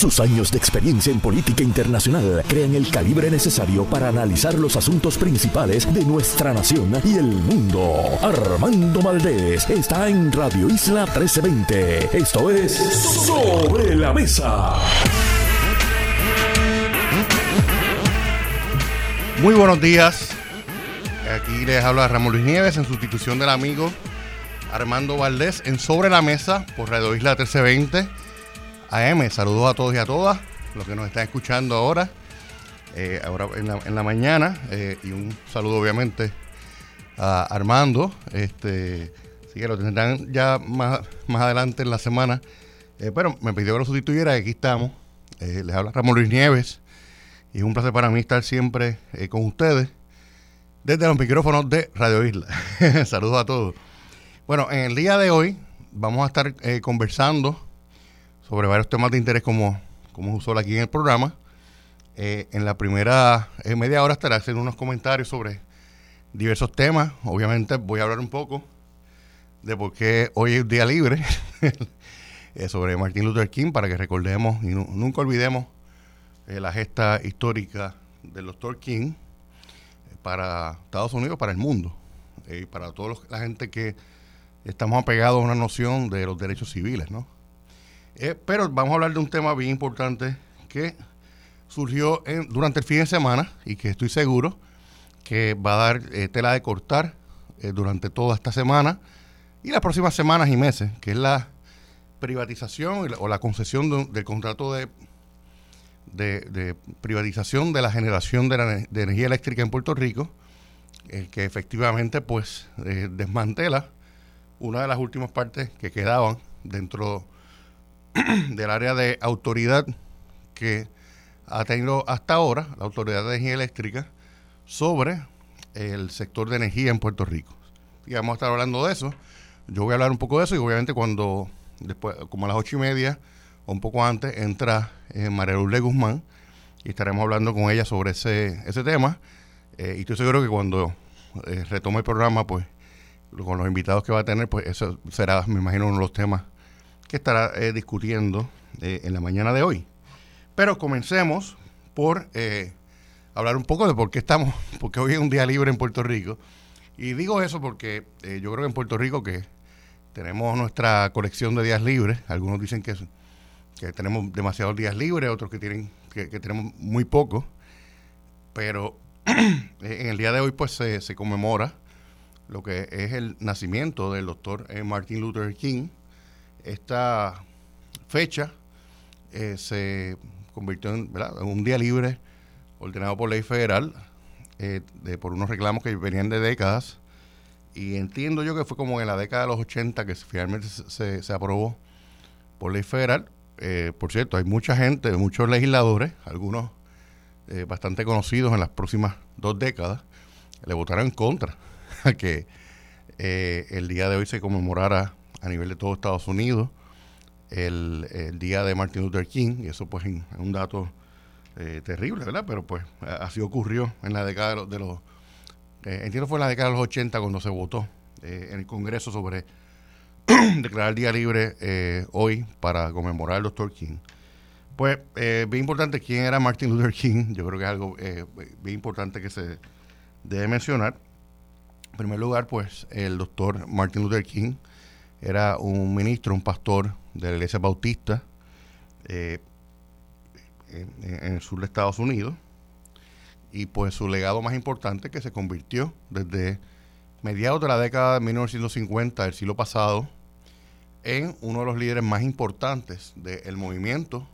Sus años de experiencia en política internacional crean el calibre necesario para analizar los asuntos principales de nuestra nación y el mundo. Armando Valdés está en Radio Isla 1320. Esto es Sobre la Mesa. Muy buenos días. Aquí les habla Ramón Luis Nieves en sustitución del amigo Armando Valdés en Sobre la Mesa por Radio Isla 1320 AM. Saludos a todos y a todas los que nos están escuchando ahora, eh, ahora en la, mañana. Eh, y un saludo obviamente a Armando. Este, sí que lo tendrán ya más, más adelante en la semana. Eh, pero me pidió que lo sustituyera aquí estamos. les habla Ramón Luis Nieves. Y es un placer para mí estar siempre con ustedes desde los micrófonos de Radio Isla. Saludos a todos. Bueno, en el día de hoy vamos a estar conversando sobre varios temas de interés como, como usual aquí en el programa. Eh, en la primera eh, media hora estaré haciendo unos comentarios sobre diversos temas. Obviamente voy a hablar un poco de por qué hoy es día libre, eh, sobre Martin Luther King, para que recordemos y nunca olvidemos la gesta histórica del doctor King para Estados Unidos, para el mundo, y para toda la gente que estamos apegados a una noción de los derechos civiles, ¿no? Eh, pero vamos a hablar de un tema bien importante que surgió durante el fin de semana y que estoy seguro que va a dar eh, tela de cortar eh, durante toda esta semana y las próximas semanas y meses, que es la privatización o la concesión del contrato de, de, privatización de la generación de, energía eléctrica en Puerto Rico, que efectivamente pues desmantela una de las últimas partes que quedaban dentro del área de autoridad que ha tenido hasta ahora la Autoridad de Energía Eléctrica sobre el sector de energía en Puerto Rico. Y vamos a estar hablando de eso. Yo voy a hablar un poco de eso y obviamente cuando, después, como a las ocho y media o un poco antes, entra eh, María Lourdes Guzmán y estaremos hablando con ella sobre ese, ese tema. Eh, y estoy seguro que cuando eh, retome el programa, pues con los invitados que va a tener, pues eso será, me imagino, uno de los temas que estará eh, discutiendo eh, en la mañana de hoy. Pero comencemos por eh, hablar un poco de por qué estamos, porque hoy es un día libre en Puerto Rico. Y digo eso porque yo creo que en Puerto Rico que tenemos nuestra colección de días libres, algunos dicen que, que tenemos demasiados días libres, otros que tienen que, tenemos muy pocos, pero en el día de hoy pues se conmemora lo que es el nacimiento del doctor Martin Luther King, esta fecha eh, se convirtió en, un día libre ordenado por ley federal eh, por unos reclamos que venían de décadas y entiendo yo que fue como en la década de los 80 que finalmente se, se aprobó por ley federal. Eh, por cierto, hay mucha gente, muchos legisladores, algunos bastante conocidos en las próximas dos décadas, le votaron en contra a que el día de hoy se conmemorara a nivel de todo Estados Unidos el, día de Martin Luther King, y eso pues es un dato eh, terrible, ¿verdad? Pero pues así ocurrió en la década de los, eh, entiendo fue en la década de los 80 cuando se votó eh, en el Congreso sobre declarar el día libre hoy para conmemorar al doctor King. Pues bien importante quién era Martin Luther King, yo creo que es algo bien importante que se debe mencionar. En primer lugar, pues el doctor Martin Luther King era un ministro, un pastor de la iglesia bautista eh, en, el sur de Estados Unidos. Y pues su legado más importante que se convirtió desde mediados de la década de 1950 del siglo pasado en uno de los líderes más importantes del movimiento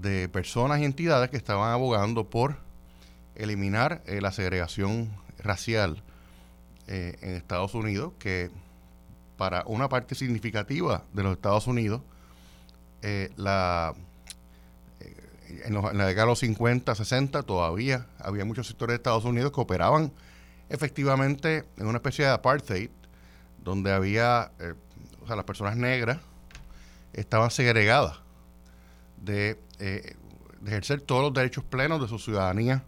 de personas y entidades que estaban abogando por eliminar eh, la segregación racial eh, en Estados Unidos, que para una parte significativa de los Estados Unidos, eh, eh, en, la década de los 50, 60, todavía había muchos sectores de Estados Unidos que operaban efectivamente en una especie de apartheid, donde había, eh, o sea, las personas negras estaban segregadas de, ejercer todos los derechos plenos de su ciudadanía,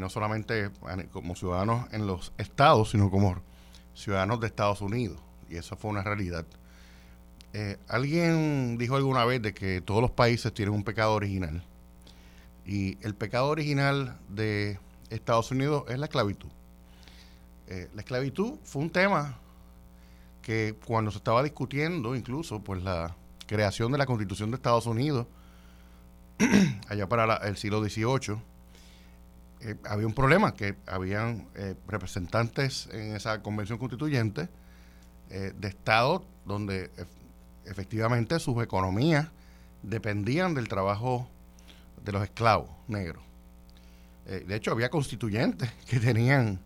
no solamente como ciudadanos en los estados, sino como ciudadanos de Estados Unidos y eso fue una realidad. Eh, alguien dijo alguna vez de que todos los países tienen un pecado original. Y el pecado original de Estados Unidos es la esclavitud. Eh, la esclavitud fue un tema que cuando se estaba discutiendo incluso pues la creación de la constitución de Estados Unidos, allá para el siglo XVIII, eh, había un problema, que habían representantes en esa convención constituyente de estados donde efectivamente sus economías dependían del trabajo de los esclavos negros. de hecho, había constituyentes que tenían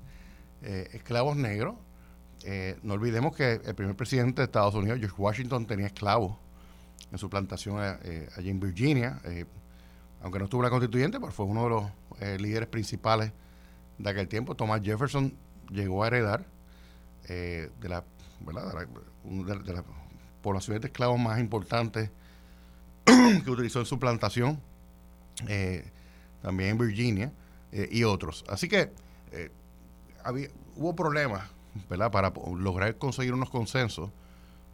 eh, esclavos negros. Eh, no olvidemos que el primer presidente de Estados Unidos, George Washington, tenía esclavos en su plantación eh, allí en Virginia. aunque no estuvo la constituyente, pero fue uno de los líderes principales de aquel tiempo. Thomas Jefferson llegó a heredar de, la, de, las poblaciones de esclavos más importantes que utilizó en su plantación, también en Virginia, y otros. Así que hubo problemas, ¿verdad? Para lograr conseguir unos consensos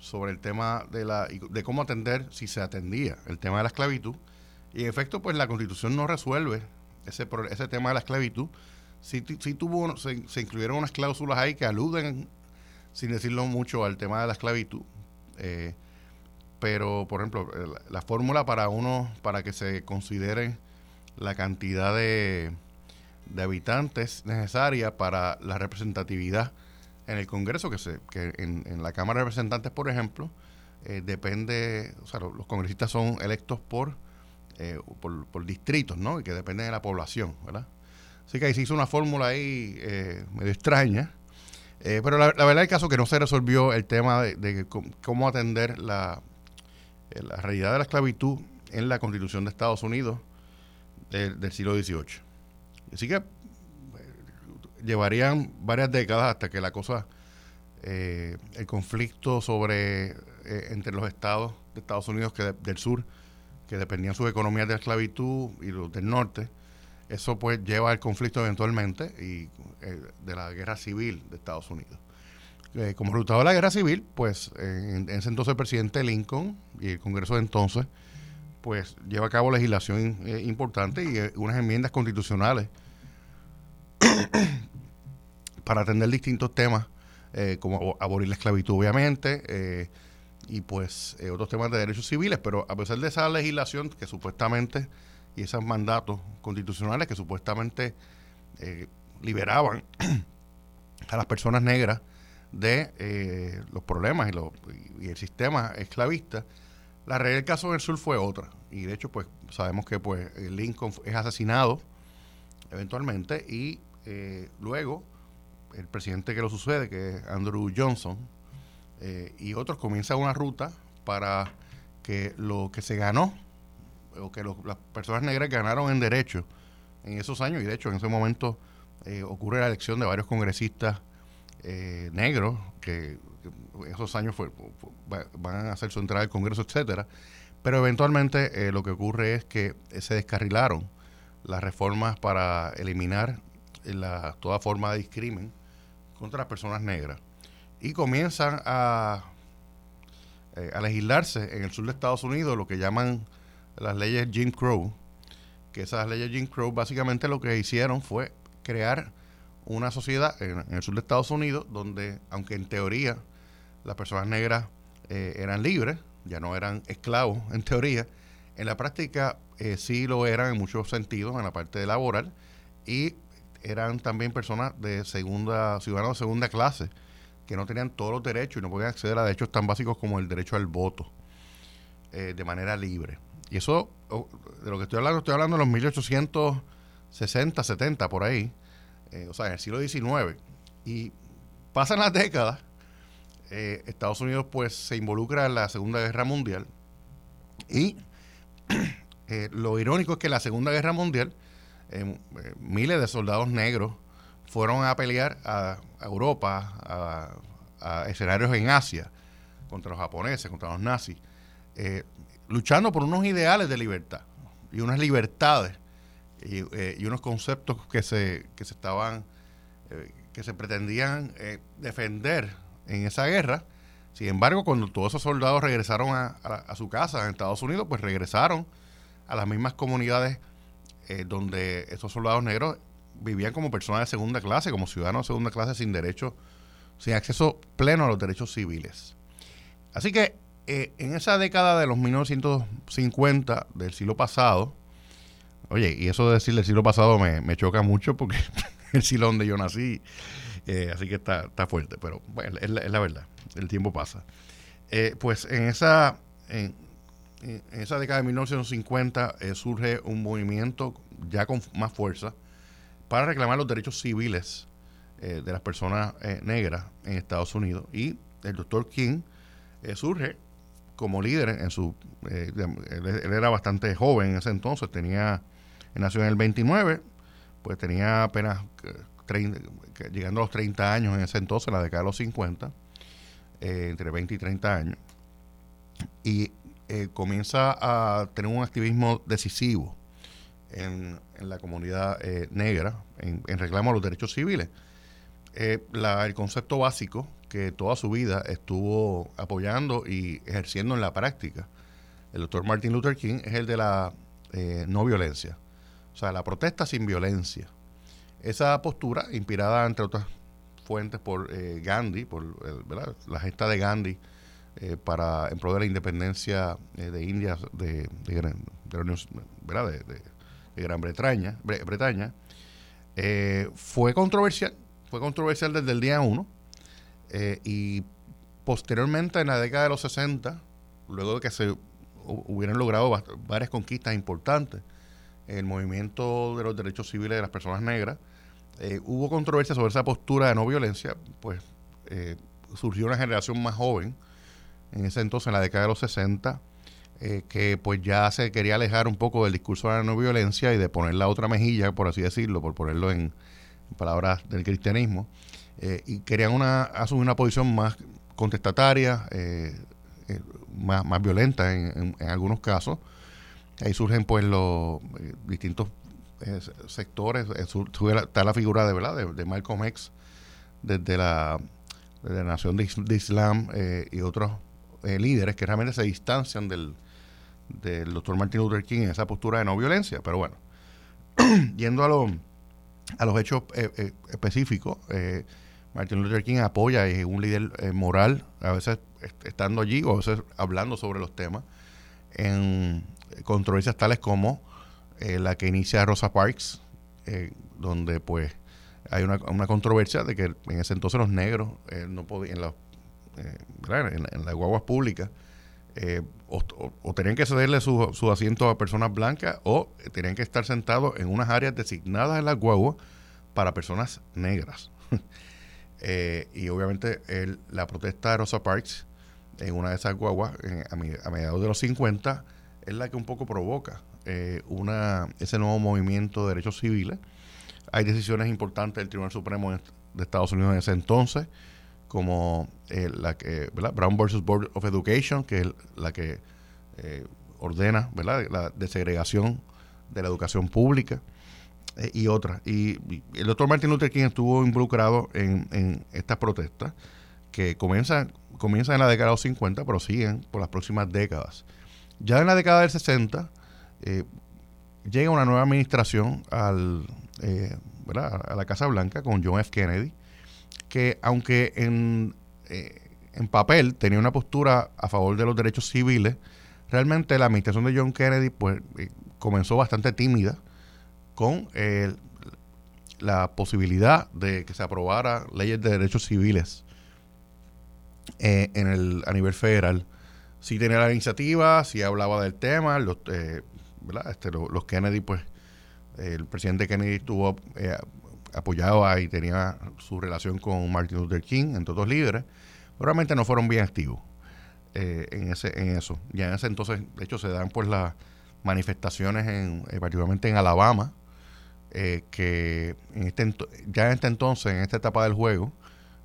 sobre el tema de la de cómo atender si se atendía el tema de la esclavitud y en efecto pues la constitución no resuelve ese ese tema de la esclavitud sí, tuvo se, incluyeron unas cláusulas ahí que aluden sin decirlo mucho al tema de la esclavitud eh, pero por ejemplo la fórmula para uno para que se considere la cantidad de de habitantes necesaria para la representatividad en el Congreso, que, se, que en, la Cámara de Representantes, por ejemplo, eh, depende, o sea, los, congresistas son electos por, eh, por, distritos, ¿no? Y que dependen de la población, ¿verdad? Así que ahí se hizo una fórmula ahí eh, medio extraña, pero la, verdad es el caso que no se resolvió el tema de, cómo atender la, la realidad de la esclavitud en la Constitución de Estados Unidos del, siglo XVIII. Así que eh, llevarían varias décadas hasta que la cosa, eh, el conflicto sobre eh, entre los estados de Estados Unidos que del sur, que dependían sus economías de esclavitud y los del norte, eso pues lleva al conflicto eventualmente y de la guerra civil de Estados Unidos. como resultado de la guerra civil, pues en, ese entonces el presidente Lincoln y el Congreso de entonces, pues lleva a cabo legislación importante y unas enmiendas constitucionales para atender distintos temas, eh, como abolir la esclavitud, obviamente, eh, y pues eh, otros temas de derechos civiles, pero a pesar de esa legislación que supuestamente, y esos mandatos constitucionales que supuestamente liberaban a las personas negras de los problemas y, el sistema esclavista, la realidad del caso en el sur fue otra. Y de hecho, pues sabemos que pues Lincoln es asesinado eventualmente y eh, luego, el presidente que lo sucede, que es Andrew Johnson, eh, y otros comienzan una ruta para que lo que se ganó, o que las personas negras ganaron en derecho en esos años, y de hecho en ese momento eh, ocurre la elección de varios congresistas negros que, en esos años van a hacer su entrada al Congreso, etcétera. Pero eventualmente lo que ocurre es que se descarrilaron las reformas para eliminar toda forma de discrimen contra las personas negras. Y comienzan eh, a legislarse en el sur de Estados Unidos lo que llaman las leyes Jim Crow, que esas leyes Jim Crow básicamente lo que hicieron fue crear una sociedad en, el sur de Estados Unidos donde, aunque en teoría las personas negras eh, eran libres, ya no eran esclavos en teoría, en la práctica eh, sí lo eran en muchos sentidos, en la parte laboral, y eran también personas de segunda, ciudadanos de segunda clase, que no tenían todos los derechos y no podían acceder a derechos tan básicos como el derecho al voto eh, de manera libre. Y eso, de lo que estoy hablando, estoy hablando de los 1860, 70, por ahí, eh, o sea, en el siglo XIX. Y pasan las décadas, eh, Estados Unidos pues se involucra en la Segunda Guerra Mundial y lo irónico es que la Segunda Guerra Mundial eh, miles de soldados negros fueron a pelear a, Europa, a, escenarios en Asia, contra los japoneses, contra los nazis, eh, luchando por unos ideales de libertad y unas libertades y, eh, unos conceptos que se, que se estaban, que se pretendían defender en esa guerra, Sin embargo, cuando todos esos soldados regresaron a, su casa en Estados Unidos, pues regresaron a las mismas comunidades eh, donde esos soldados negros vivían como personas de segunda clase, como ciudadanos de segunda clase sin derecho, sin acceso pleno a los derechos civiles. Así que eh, en esa década de los 1950 del siglo pasado, oye, y eso de decir del siglo pasado me, choca mucho porque el siglo donde yo nací, eh, así que está, está, fuerte, pero bueno, es la, verdad, el tiempo pasa. Eh, pues en esa, en, esa década de 1950 surge un movimiento ya con más fuerza para reclamar los derechos civiles de las personas negras en Estados Unidos y el doctor King surge como líder en su... Eh, él, era bastante joven en ese entonces, tenía... nació en el 29, pues tenía apenas 30, llegando a los 30 años en ese entonces, en la década de los 50, eh, entre 20 y 30 años, y eh, comienza a tener un activismo decisivo en, la comunidad negra, en, reclamo a los derechos civiles. el concepto básico que toda su vida estuvo apoyando y ejerciendo en la práctica. El doctor Martin Luther King es el de la eh, no violencia, o sea, la protesta sin violencia. Esa postura, inspirada entre otras fuentes por eh, Gandhi, por la gesta de Gandhi eh, para en pro de la independencia de India, de, de, Gran Bretaña, Bretaña fue controversial, fue controversial desde el día uno eh, y posteriormente, en la década de los 60, luego de que se hubieran logrado varias conquistas importantes el movimiento de los derechos civiles de las personas negras, eh, hubo controversia sobre esa postura de no violencia, pues eh, surgió una generación más joven, en ese entonces, en la década de los 60, que pues ya se quería alejar un poco del discurso de la no violencia y de poner la otra mejilla, por así decirlo, por ponerlo en palabras del cristianismo, eh, y querían una, asumir una posición más contestataria, eh, eh, más, más violenta en, algunos casos. Ahí surgen pues los distintos sectores, está la figura de, ¿verdad? de, Malcolm X desde la, la Nación de, Islam y otros líderes que realmente se distancian del, del doctor Martin Luther King en esa postura de no violencia. Pero bueno, yendo a, lo, a los hechos específicos, Martin Luther King apoya, es un líder eh, moral, a veces estando allí o a veces hablando sobre los temas, en controversias tales como eh, la que inicia Rosa Parks, eh, donde pues hay una, controversia de que en ese entonces los negros no podían, en, en, las guaguas públicas, o, tenían que cederle su, su, asiento a personas blancas o tenían que estar sentados en unas áreas designadas en las guaguas para personas negras. Eh, y obviamente la protesta de Rosa Parks en una de esas guaguas a, mediados de los 50 es la que un poco provoca eh, una, ese nuevo movimiento de derechos civiles. Hay decisiones importantes del Tribunal Supremo de Estados Unidos en ese entonces, como eh, la que, Brown versus Board of Education, que es la que ordena ¿verdad? la desegregación de la educación pública. Eh, y otras. Y, el doctor Martin Luther King estuvo involucrado en, estas protestas que comienzan, comienzan en la década de los 50, pero siguen por las próximas décadas. Ya en la década del 60 eh, llega una nueva administración eh, a la Casa Blanca con John F. Kennedy, que aunque en, en papel tenía una postura a favor de los derechos civiles, realmente la administración de John Kennedy pues, comenzó bastante tímida con eh, la posibilidad de que se aprobara leyes de derechos civiles eh, en el, a nivel federal. Sí tenía la iniciativa, sí hablaba del tema, los, eh, este, los, Kennedy, pues el presidente Kennedy estuvo apoyado y tenía su relación con Martin Luther King, entre otros líderes, pero realmente no fueron bien activos en, ese, en eso. Ya en ese entonces, de hecho, se dan pues las manifestaciones, en, particularmente en Alabama, eh, que en este, ya en este entonces, en esta etapa del juego,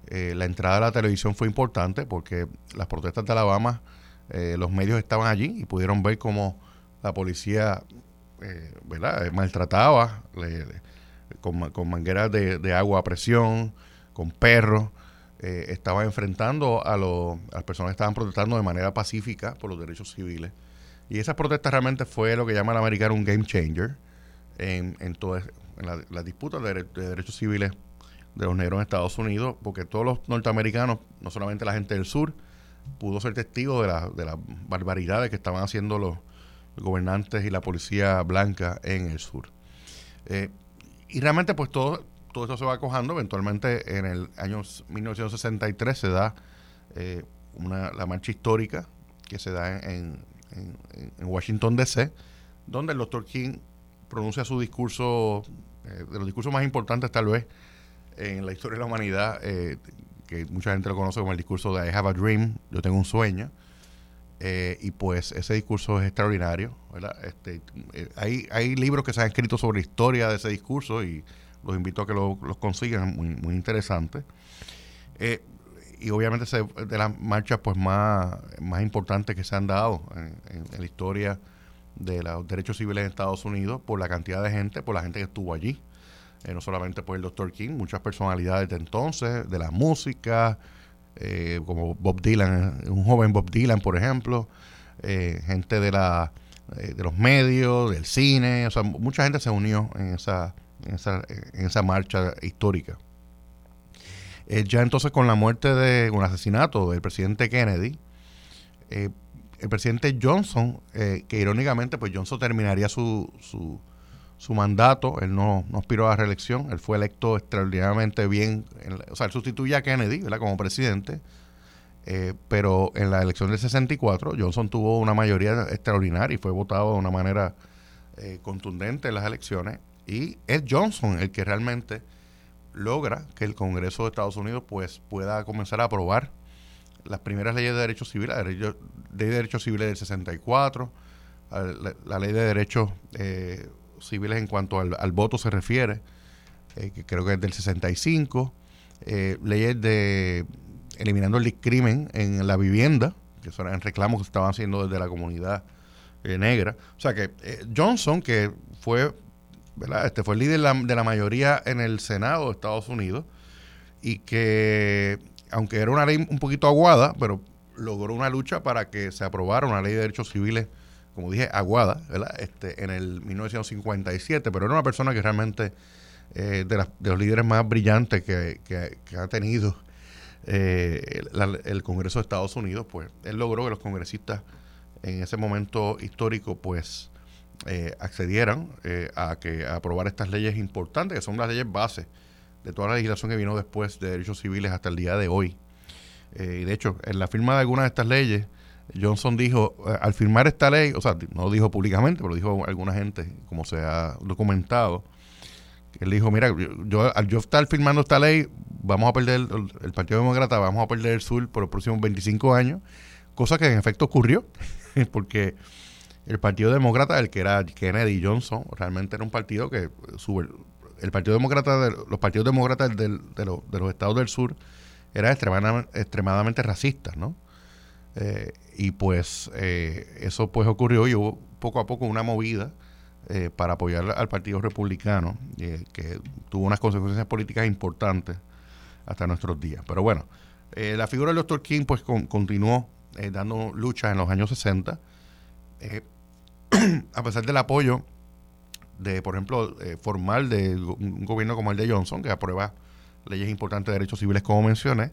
eh, la entrada de la televisión fue importante porque las protestas de Alabama, eh, los medios estaban allí y pudieron ver cómo la policía ¿verdad? maltrataba con, mangueras de, agua a presión, con perros, eh, estaba enfrentando a, las personas que estaban protestando de manera pacífica por los derechos civiles. Y esas protestas realmente fue lo que llama el americano un game changer en, en todas las disputas de, derechos civiles de los negros en Estados Unidos, porque todos los norteamericanos, no solamente la gente del sur, pudo ser testigo de, la, de las barbaridades que estaban haciendo los gobernantes y la policía blanca en el sur. Eh, y realmente pues todo, todo eso se va cojando. Eventualmente en el año 1963 se da eh, una, la marcha histórica que se da en, en, Washington DC, donde el doctor King pronuncia su discurso, eh, de los discursos más importantes tal vez en la historia de la humanidad, que mucha gente lo conoce como el discurso de I have a dream, yo tengo un sueño. Eh, y pues ese discurso es extraordinario. Este, eh, hay, hay libros que se han escrito sobre la historia de ese discurso y los invito a que los consigan, muy, muy interesante. Eh, y obviamente es de las marchas pues más, más importantes que se han dado en, la historia de los derechos civiles en Estados Unidos por la cantidad de gente, por la gente que estuvo allí. no solamente por el Dr. King, muchas personalidades de entonces, de la música, eh, como Bob Dylan, un joven Bob Dylan, por ejemplo, eh, gente de, la, eh, de los medios, del cine, o sea, mucha gente se unió en esa, en esa, en esa marcha histórica. ya entonces con la muerte de, un asesinato del presidente Kennedy, el presidente Johnson, que irónicamente, pues Johnson terminaría su, su su mandato, él no, aspiró a la reelección, él fue electo extraordinariamente bien, o sea, él sustituye a Kennedy ¿verdad? como presidente, eh, pero en la elección del 64 Johnson tuvo una mayoría extraordinaria y fue votado de una manera eh, contundente en las elecciones. Y es Johnson el que realmente logra que el Congreso de Estados Unidos pues pueda comenzar a aprobar las primeras leyes de derechos civiles, la ley de derechos civiles del 64, la, ley de derechos eh, civiles en cuanto al, voto se refiere, eh, que creo que es del 65, eh, leyes de eliminando el discrimen en la vivienda, que son eran reclamos que estaban haciendo desde la comunidad negra. O sea que Johnson, que fue. Este fue el líder de la mayoría en el Senado de Estados Unidos, y que, aunque era una ley un poquito aguada, pero logró una lucha para que se aprobara una ley de derechos civiles como dije, Aguada, ¿verdad? Este, en el 1957, pero era una persona que realmente eh, de, de, los líderes más brillantes que, ha tenido eh, el Congreso de Estados Unidos, pues él logró que los congresistas en ese momento histórico, pues eh, accedieran a que a aprobar estas leyes importantes, que son las leyes base de toda la legislación que vino después de derechos civiles hasta el día de hoy. y de hecho, en la firma de algunas de estas leyes, Johnson dijo, eh, al firmar esta ley, o sea, no dijo públicamente, pero dijo alguna gente, como se ha documentado, él dijo, mira, yo, al yo estar firmando esta ley, vamos a perder, el, Partido Demócrata, vamos a perder el sur por los próximos 25 años, cosa que en efecto ocurrió, porque el Partido Demócrata, el que era Kennedy Johnson, realmente era un partido que sube, el Partido Demócrata, de, los partidos demócratas de, los estados del sur eran extremadamente, extremadamente racistas, ¿no? Eh, y pues eh, eso pues ocurrió y hubo poco a poco una movida eh, para apoyar al Partido Republicano, que tuvo unas consecuencias políticas importantes hasta nuestros días. Pero bueno, la figura del Dr. King pues continuó dando lucha en los años 60, a pesar del apoyo de, por ejemplo, formal de un gobierno como el de Johnson, que aprueba leyes importantes de derechos civiles como mencioné,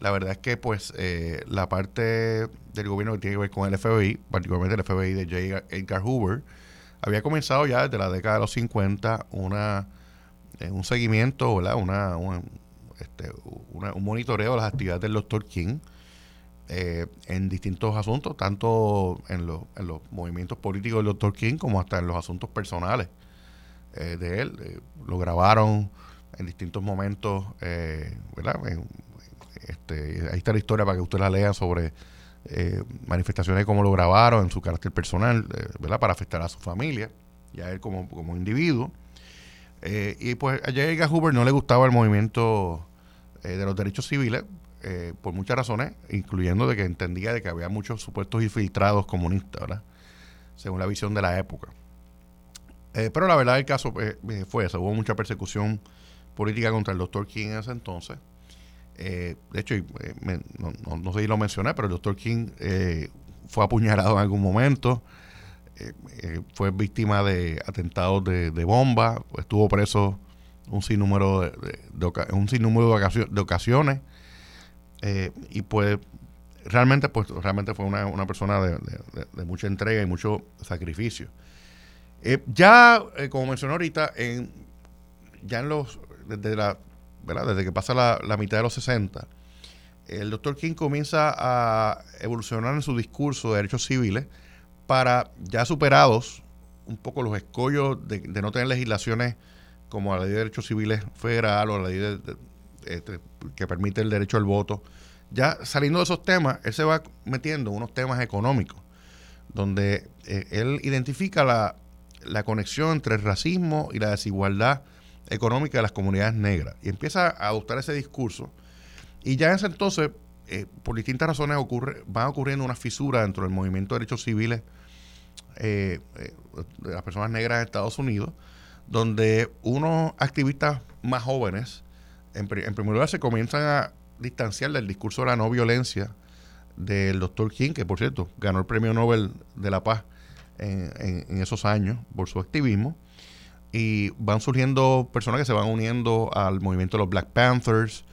la verdad es que pues eh, la parte del gobierno que tiene que ver con el FBI, particularmente el FBI de J. Edgar Hoover, había comenzado ya desde la década de los 50 una, eh, un seguimiento, Una, este, un monitoreo de las actividades del Dr. King eh, en distintos asuntos, tanto en, los movimientos políticos del Dr. King como hasta en los asuntos personales de él. lo grabaron en distintos momentos, ¿verdad? Este, ahí está la historia para que usted la lea sobre eh, manifestaciones de cómo lo grabaron en su carácter personal, eh, ¿verdad? Para afectar a su familia y a él como, individuo. Eh, y pues a J. Edgar no le gustaba el movimiento de los derechos civiles por muchas razones, incluyendo de que entendía de que había muchos supuestos infiltrados comunistas, ¿verdad? Según la visión de la época. pero la verdad el caso fue eso, hubo mucha persecución política contra el doctor King en ese entonces. de hecho, no, sé si lo mencioné, pero el doctor King fue apuñalado en algún momento, fue víctima de atentados de, bomba, estuvo preso un sinnúmero de, un sinnúmero de, ocasiones, y pues realmente pues realmente fue una, persona de, mucha entrega y mucho sacrificio. Eh, ya, eh, como mencioné ahorita, en, ya en los, desde, la, ¿verdad? desde que pasa la, mitad de los 60, el doctor King comienza a evolucionar en su discurso de derechos civiles para, ya superados un poco los escollos de, no tener legislaciones como la ley de derechos civiles federal o la ley este, que permite el derecho al voto, ya saliendo de esos temas, él se va metiendo en unos temas económicos, donde eh, él identifica la, la conexión entre el racismo y la desigualdad económica de las comunidades negras. Y empieza a adoptar ese discurso. Y ya en ese entonces, eh, por distintas razones, ocurre, van ocurriendo una fisura dentro del movimiento de derechos civiles eh, de las personas negras en Estados Unidos, donde unos activistas más jóvenes, en, en primer lugar, se comienzan a distanciar del discurso de la no violencia del doctor King, que por cierto ganó el Premio Nobel de la Paz en, esos años por su activismo. Y van surgiendo personas que se van uniendo al movimiento de los Black Panthers.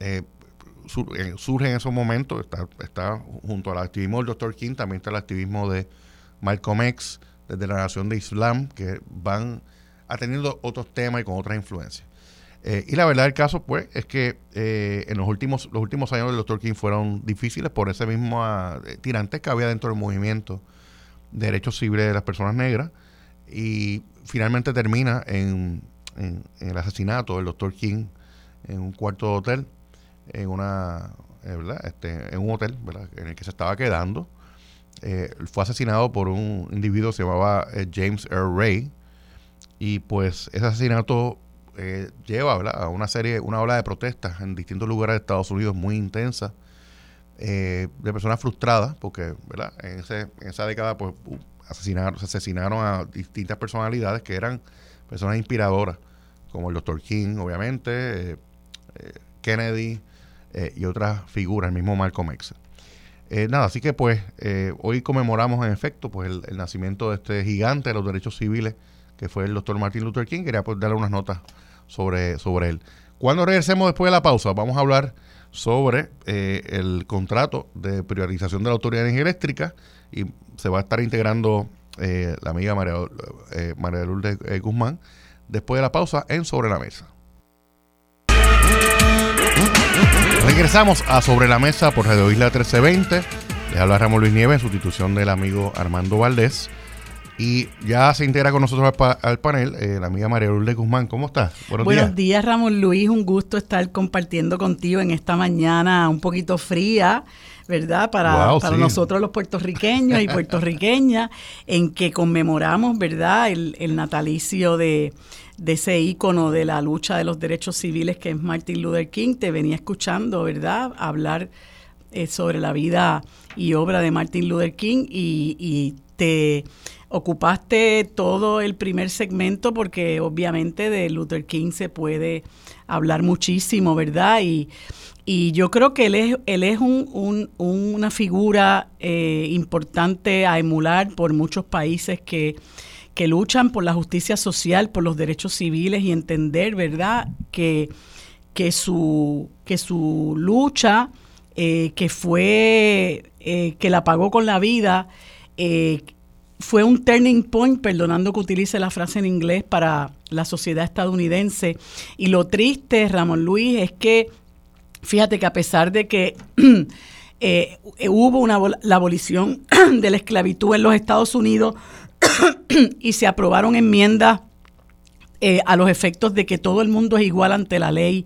Eh, eh, surge en esos momentos, está, está junto al activismo del Dr. King, también está el activismo de Malcolm X, desde la Nación de Islam, que van atendiendo otros temas y con otras influencias. Eh, y la verdad del caso, pues, es que en los últimos, los últimos años del Dr. King fueron difíciles por ese mismo tirante que había dentro del movimiento derechos civiles de las personas negras y finalmente termina en, el asesinato del doctor King en un cuarto de hotel, en una eh, Este, en un hotel en el que se estaba quedando. Eh, fue asesinado por un individuo que se llamaba eh, James R. Ray y pues ese asesinato lleva a una serie, una ola de protestas en distintos lugares de Estados Unidos muy intensa eh, de personas frustradas, porque ¿verdad? En, ese, en esa década pues, asesinaron, se asesinaron a distintas personalidades que eran personas inspiradoras, como el Dr. King, obviamente, eh, eh, Kennedy y otras figuras, el mismo Malcolm X. nada, así que pues hoy conmemoramos en efecto pues el, nacimiento de este gigante de los derechos civiles que fue el doctor Martin Luther King. Quería pues darle unas notas sobre, sobre él. Cuando regresemos después de la pausa, vamos a hablar sobre eh, el contrato de priorización de la Autoridad de Energía Eléctrica y se va a estar integrando eh, la amiga María, eh, María Lourdes Guzmán después de la pausa en Sobre la Mesa. Regresamos a Sobre la Mesa por Radio Isla 1320. Les habla Ramón Luis Nieves en sustitución del amigo Armando Valdés. Y ya se integra con nosotros al, panel eh, la amiga María Lourdes Guzmán. ¿Cómo estás? Buenos, días. Ramón Luis. Un gusto estar compartiendo contigo en esta mañana un poquito fría, ¿verdad? Para, para nosotros los puertorriqueños y puertorriqueñas, en que conmemoramos, ¿verdad? El, natalicio de, ese ícono de la lucha de los derechos civiles que es Martin Luther King. Te venía escuchando, ¿verdad? Hablar eh, sobre la vida y obra de Martin Luther King y, y te ocupaste todo el primer segmento porque obviamente de Luther King se puede hablar muchísimo, ¿verdad? Y, y yo creo que él es, él es un, una figura eh, importante a emular por muchos países que, que luchan por la justicia social, por los derechos civiles y entender, ¿verdad?, que, que, su, que su lucha, eh, que fue, eh, que la pagó con la vida, fue un turning point, perdonando que utilice la frase en inglés, para la sociedad estadounidense. Y lo triste, Ramón Luis, es que, fíjate que a pesar de que eh, hubo una, la abolición de la esclavitud en los Estados Unidos y se aprobaron enmiendas eh, a los efectos de que todo el mundo es igual ante la ley,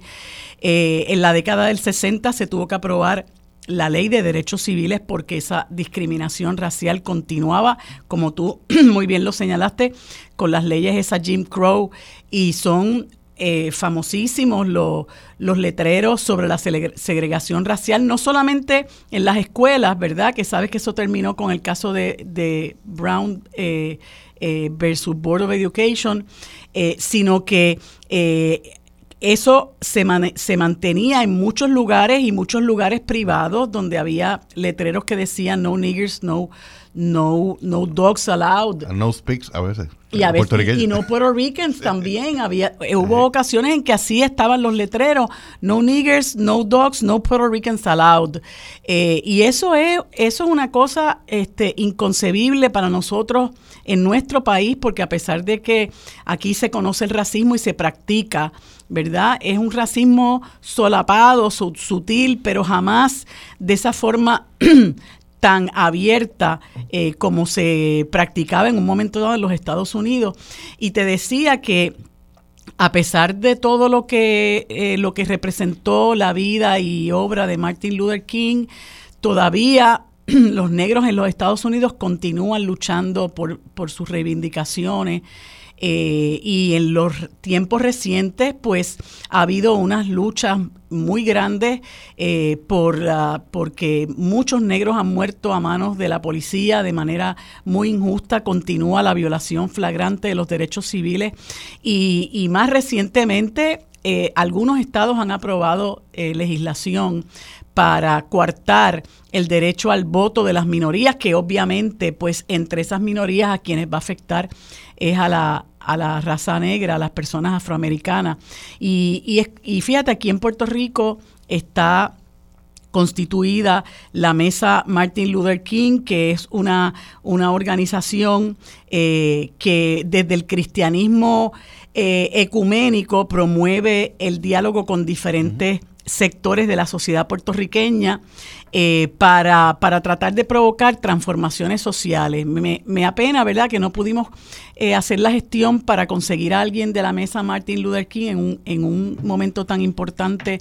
eh, en la década del 60 se tuvo que aprobar la ley de derechos civiles porque esa discriminación racial continuaba, como tú muy bien lo señalaste, con las leyes esa Jim Crow y son eh, famosísimos los, los letreros sobre la segregación racial, no solamente en las escuelas, ¿verdad? Que sabes que eso terminó con el caso de, Brown eh, eh, versus Board of Education, sino que eso se, se mantenía en muchos lugares y muchos lugares privados donde había letreros que decían no niggers, no no, no dogs allowed. no speaks a veces. Y, a veces, y no Puerto Ricans también. Había, eh, hubo ocasiones en que así estaban los letreros. No niggers, no dogs, no Puerto Ricans allowed. Eh, y eso es, eso es una cosa este, inconcebible para nosotros en nuestro país, porque a pesar de que aquí se conoce el racismo y se practica, ¿verdad? Es un racismo solapado, sutil, pero jamás de esa forma tan abierta eh, como se practicaba en un momento dado en los Estados Unidos. Y te decía que a pesar de todo lo que, eh, lo que representó la vida y obra de Martin Luther King, todavía los negros en los Estados Unidos continúan luchando por, por sus reivindicaciones eh, y en los tiempos recientes, pues ha habido unas luchas muy grandes eh, por la, porque muchos negros han muerto a manos de la policía de manera muy injusta. Continúa la violación flagrante de los derechos civiles y, y más recientemente eh, algunos estados han aprobado legislación para coartar el derecho al voto de las minorías, que obviamente, pues entre esas minorías a quienes va a afectar es a la, a la raza negra, a las personas afroamericanas. Y, y, fíjate, aquí en Puerto Rico está constituida la Mesa Martin Luther King, que es una, una organización eh, que desde el cristianismo eh, ecuménico promueve el diálogo con diferentes sectores de la sociedad puertorriqueña eh, para, para, tratar de provocar transformaciones sociales. Me, me apena, ¿verdad?, que no pudimos eh, hacer la gestión para conseguir a alguien de la mesa Martin Luther King en un, en un momento tan importante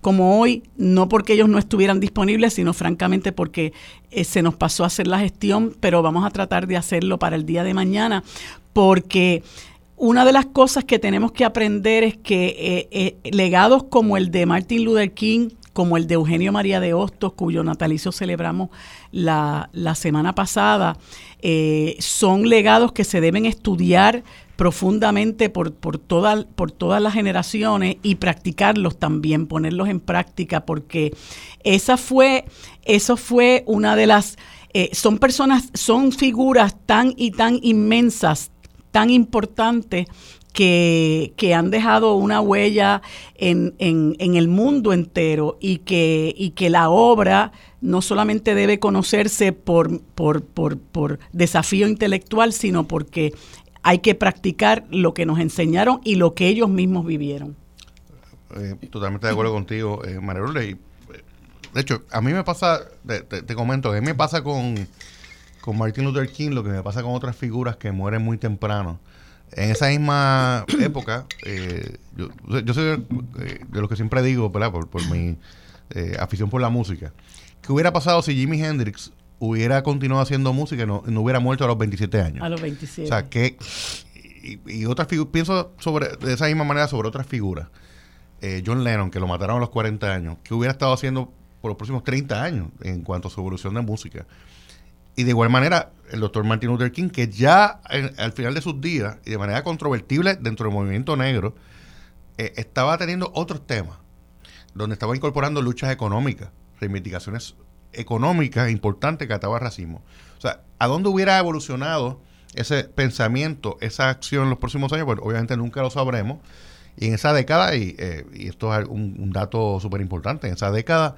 como hoy, no porque ellos no estuvieran disponibles, sino francamente porque eh, se nos pasó a hacer la gestión, pero vamos a tratar de hacerlo para el día de mañana, porque una de las cosas que tenemos que aprender es que legados como el de Martin Luther King, como el de Eugenio María de Hostos, cuyo natalicio celebramos la, semana pasada, eh, son legados que se deben estudiar profundamente por, por, por todas las generaciones y practicarlos también, ponerlos en práctica, porque esa fue, eso fue una de las, eh, son personas, son figuras tan y tan inmensas, tan importantes, que, han dejado una huella en, el mundo entero y que, y que la obra no solamente debe conocerse por, por, por, desafío intelectual, sino porque hay que practicar lo que nos enseñaron y lo que ellos mismos vivieron. Eh, totalmente de acuerdo contigo, eh, María De hecho, a mí me pasa, te, comento, a mí me pasa con, con Martin Luther King lo que me pasa con otras figuras que mueren muy temprano en esa misma época, eh, yo, yo, soy eh, de, lo que siempre digo, ¿verdad? Por, por mi eh, afición por la música. ¿Qué hubiera pasado si Jimi Hendrix hubiera continuado haciendo música y no, no hubiera muerto a los 27 años? A los 27. O sea, que. Y, otras figuras. Pienso sobre, de esa misma manera sobre otras figuras. John Lennon, que lo mataron a los 40 años. ¿Qué hubiera estado haciendo por los próximos 30 años en cuanto a su evolución de música? Y de igual manera, el doctor Martin Luther King, que ya al final de sus días y de manera controvertible dentro del movimiento negro, eh, estaba teniendo otros temas, donde estaba incorporando luchas económicas, reivindicaciones económicas importantes que ataba racismo. O sea, ¿a dónde hubiera evolucionado ese pensamiento, esa acción en los próximos años? Pues obviamente nunca lo sabremos. Y en esa década, y, eh, esto es un, un dato súper importante, en esa década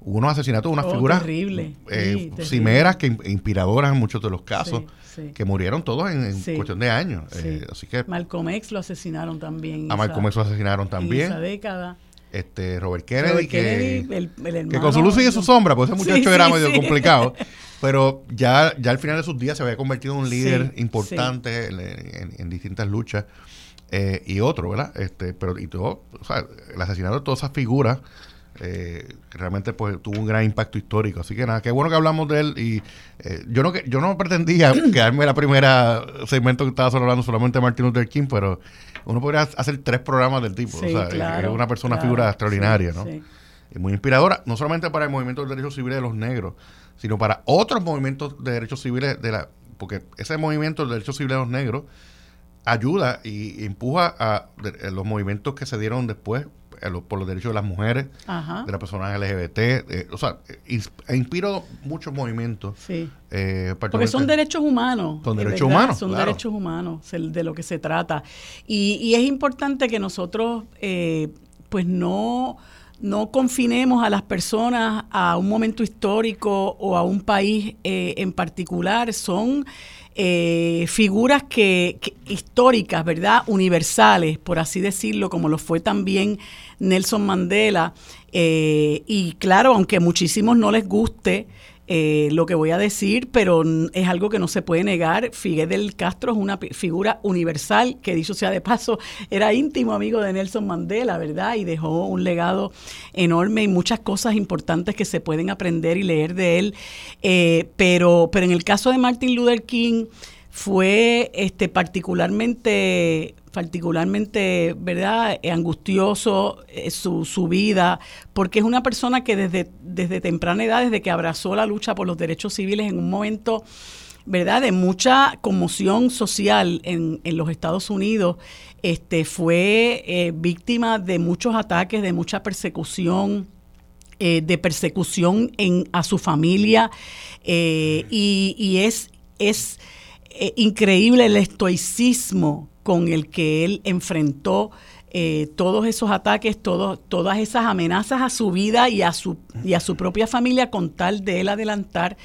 unos asesinatos de unas oh, figuras eh, cimeras que inspiradoras en muchos de los casos que murieron todos en, cuestión de años. Eh, así que Malcolm X lo asesinaron también a Malcolm X lo asesinaron también. en esa década. Este Robert Kennedy, que, que con su luz y su sombra pues ese muchacho era medio complicado. Pero ya ya al final de sus días se había convertido en un líder importante en, distintas luchas eh, y otro verdad este pero y todo o sea el asesinato de todas esas figuras eh, realmente pues tuvo un gran impacto histórico. Así que nada, qué bueno que hablamos de él. Y eh, yo no yo no pretendía quedarme la primera segmento que estaba solo hablando solamente de Martin Luther King, pero uno podría hacer tres programas del tipo. o sea, es una persona, figura extraordinaria, ¿no? Y muy inspiradora, no solamente para el movimiento de derechos civiles de los negros, sino para otros movimientos de derechos civiles de la porque ese movimiento de derechos civiles de los negros ayuda y empuja a, los movimientos que se dieron después por los derechos de las mujeres, de las personas LGBT, eh, o sea, e inspiró muchos movimientos. Sí. Eh, Porque son derechos humanos. Son derechos humanos. Son derechos humanos de lo que se trata. Y, y es importante que nosotros, eh, pues no no confinemos a las personas a un momento histórico o a un país en particular. Son eh, figuras que, históricas, ¿verdad? Universales, por así decirlo, como lo fue también Nelson Mandela. Eh, y claro, aunque muchísimos no les guste, eh, lo que voy a decir, pero es algo que no se puede negar. Figueroa del Castro es una figura universal, que dicho sea de paso, era íntimo amigo de Nelson Mandela, ¿verdad? Y dejó un legado enorme y muchas cosas importantes que se pueden aprender y leer de él. Eh, pero, pero en el caso de Martin Luther King, fue este particularmente particularmente, ¿verdad?, eh, angustioso eh, su, su, vida, porque es una persona que desde, desde temprana edad, desde que abrazó la lucha por los derechos civiles en un momento, ¿verdad?, de mucha conmoción social en, en los Estados Unidos, este, fue eh, víctima de muchos ataques, de mucha persecución, de persecución en, a su familia, y, y, es... es increíble el estoicismo con el que él enfrentó eh, todos esos ataques, todas esas amenazas a su vida y a su, y a su propia familia con tal de él adelantar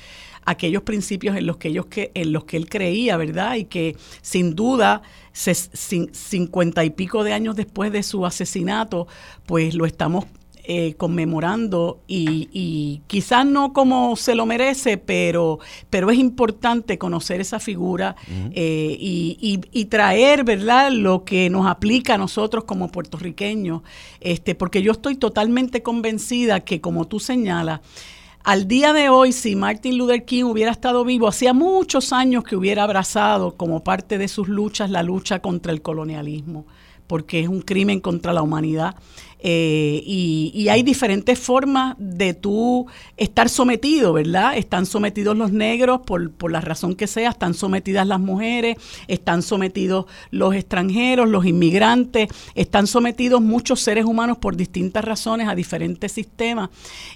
aquellos principios en los que ellos que en los que él creía, ¿verdad? Y que sin duda cincuenta y pico de años después de su asesinato, pues lo estamos eh, conmemorando y, quizás no como se lo merece, pero, pero es importante conocer esa figura eh, y, traer, ¿verdad?, lo que nos aplica a nosotros como puertorriqueños, este, porque yo estoy totalmente convencida que, como tú señalas, al día de hoy, si Martin Luther King hubiera estado vivo, hacía muchos años que hubiera abrazado como parte de sus luchas la lucha contra el colonialismo, porque es un crimen contra la humanidad. Eh, y, hay diferentes formas de tú estar sometido, ¿verdad? Están sometidos los negros por, por la razón que sea, están sometidas las mujeres, están sometidos los extranjeros, los inmigrantes, están sometidos muchos seres humanos por distintas razones a diferentes sistemas.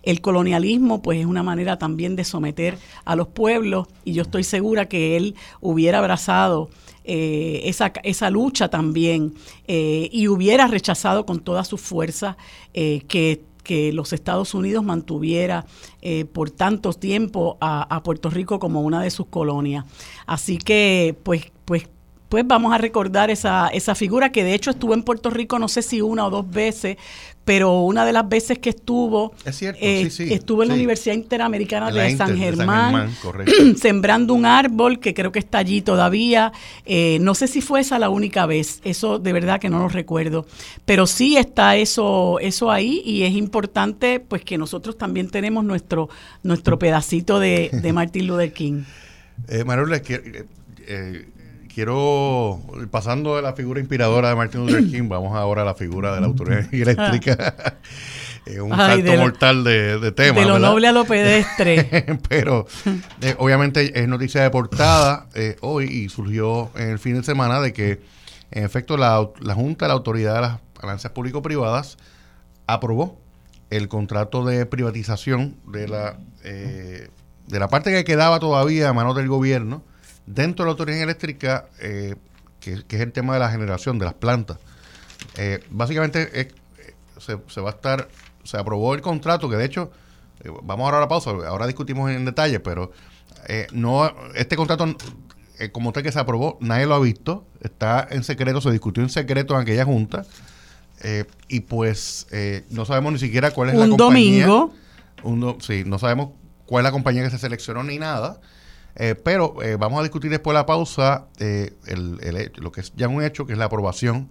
El colonialismo, pues, es una manera también de someter a los pueblos y yo estoy segura que él hubiera abrazado eh, esa, esa, lucha también eh, y hubiera rechazado con toda su fuerza eh, que, que, los Estados Unidos mantuviera por tanto tiempo a, a, Puerto Rico como una de sus colonias. Así que, pues, pues pues vamos a recordar esa, esa figura que de hecho estuvo en Puerto Rico no sé si una o dos veces, pero una de las veces que estuvo, eh, estuvo en la Universidad Interamericana de, San Germán, sembrando un árbol que creo que está allí todavía. Eh, no sé si fue esa la única vez, eso de verdad que no lo recuerdo, pero sí está eso, eso ahí y es importante pues que nosotros también tenemos nuestro, nuestro pedacito de, de Martin Luther King. Eh, Manuel, eh, quiero, pasando de la figura inspiradora de Martin Luther King, vamos ahora a la figura de la autoridad eléctrica. un salto mortal de, de tema. De lo noble a lo pedestre. Pero eh, obviamente es noticia de portada eh, hoy y surgió en el fin de semana de que en efecto la, la Junta de la Autoridad de las Alianzas Público-Privadas aprobó el contrato de privatización de la, eh, de la parte que quedaba todavía a manos del gobierno Dentro de la autoridad eléctrica, eh, que, es el tema de la generación de las plantas, eh, básicamente eh, se, va a estar, se aprobó el contrato, que de hecho, vamos ahora a la pausa, ahora discutimos en detalle, pero no este contrato como tal que se aprobó, nadie lo ha visto, está en secreto, se discutió en secreto en aquella junta, y pues no sabemos ni siquiera cuál es la compañía. Un domingo. sí, no sabemos cuál es la compañía que se seleccionó ni nada. Eh, pero eh, vamos a discutir después de la pausa eh, lo que es ya un hecho, que es la aprobación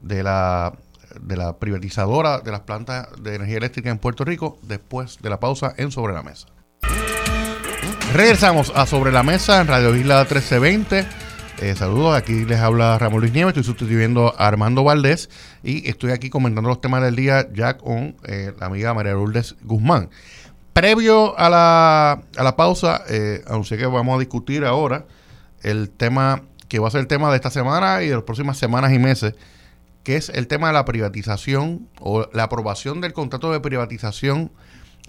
de la, de la privatizadora de las plantas de energía eléctrica en Puerto Rico, después de la pausa en Sobre la Mesa. Regresamos a Sobre la Mesa en Radio Isla 1320. saludos, aquí les habla Ramón Luis Nieves, estoy sustituyendo a Armando Valdés y estoy aquí comentando los temas del día ya con la amiga María Lourdes Guzmán. Previo a la, pausa, eh, anuncié que vamos a discutir ahora el tema que va a ser el tema de esta semana y de las próximas semanas y meses, que es el tema de la privatización o la aprobación del contrato de privatización